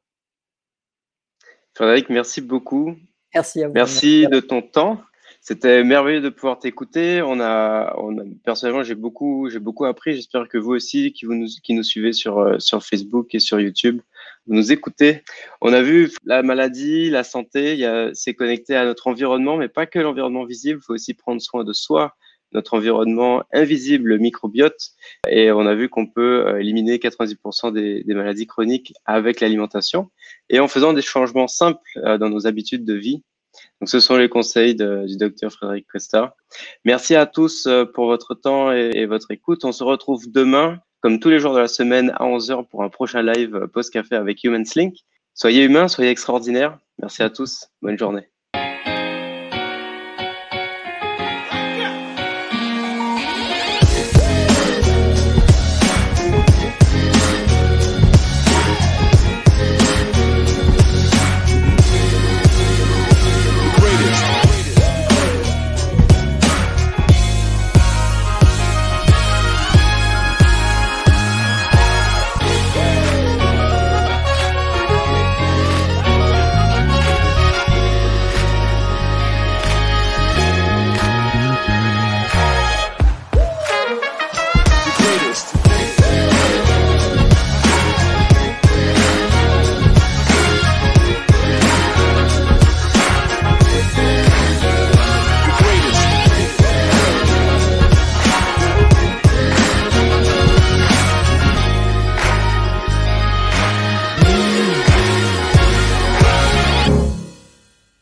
Frédéric, merci beaucoup. Merci à vous. Merci, de ton temps. C'était merveilleux de pouvoir t'écouter. On a, on a, personnellement, j'ai beaucoup, j'ai beaucoup appris. J'espère que vous aussi, qui vous nous, qui nous suivez sur euh, sur Facebook et sur YouTube, vous nous écoutez. On a vu la maladie, la santé, c'est connecté à notre environnement, mais pas que l'environnement visible. Il faut aussi prendre soin de soi notre environnement invisible, le microbiote. Et on a vu qu'on peut euh, éliminer 90% des, des, maladies chroniques avec l'alimentation et en faisant des changements simples euh, dans nos habitudes de vie. Donc, ce sont les conseils du docteur Frédéric Costa. Merci à tous euh, pour votre temps et, votre écoute. On se retrouve demain, comme tous les jours de la semaine, à 11h pour un prochain live post-café avec Human Link. Soyez humains, soyez extraordinaires. Merci à tous. Bonne journée.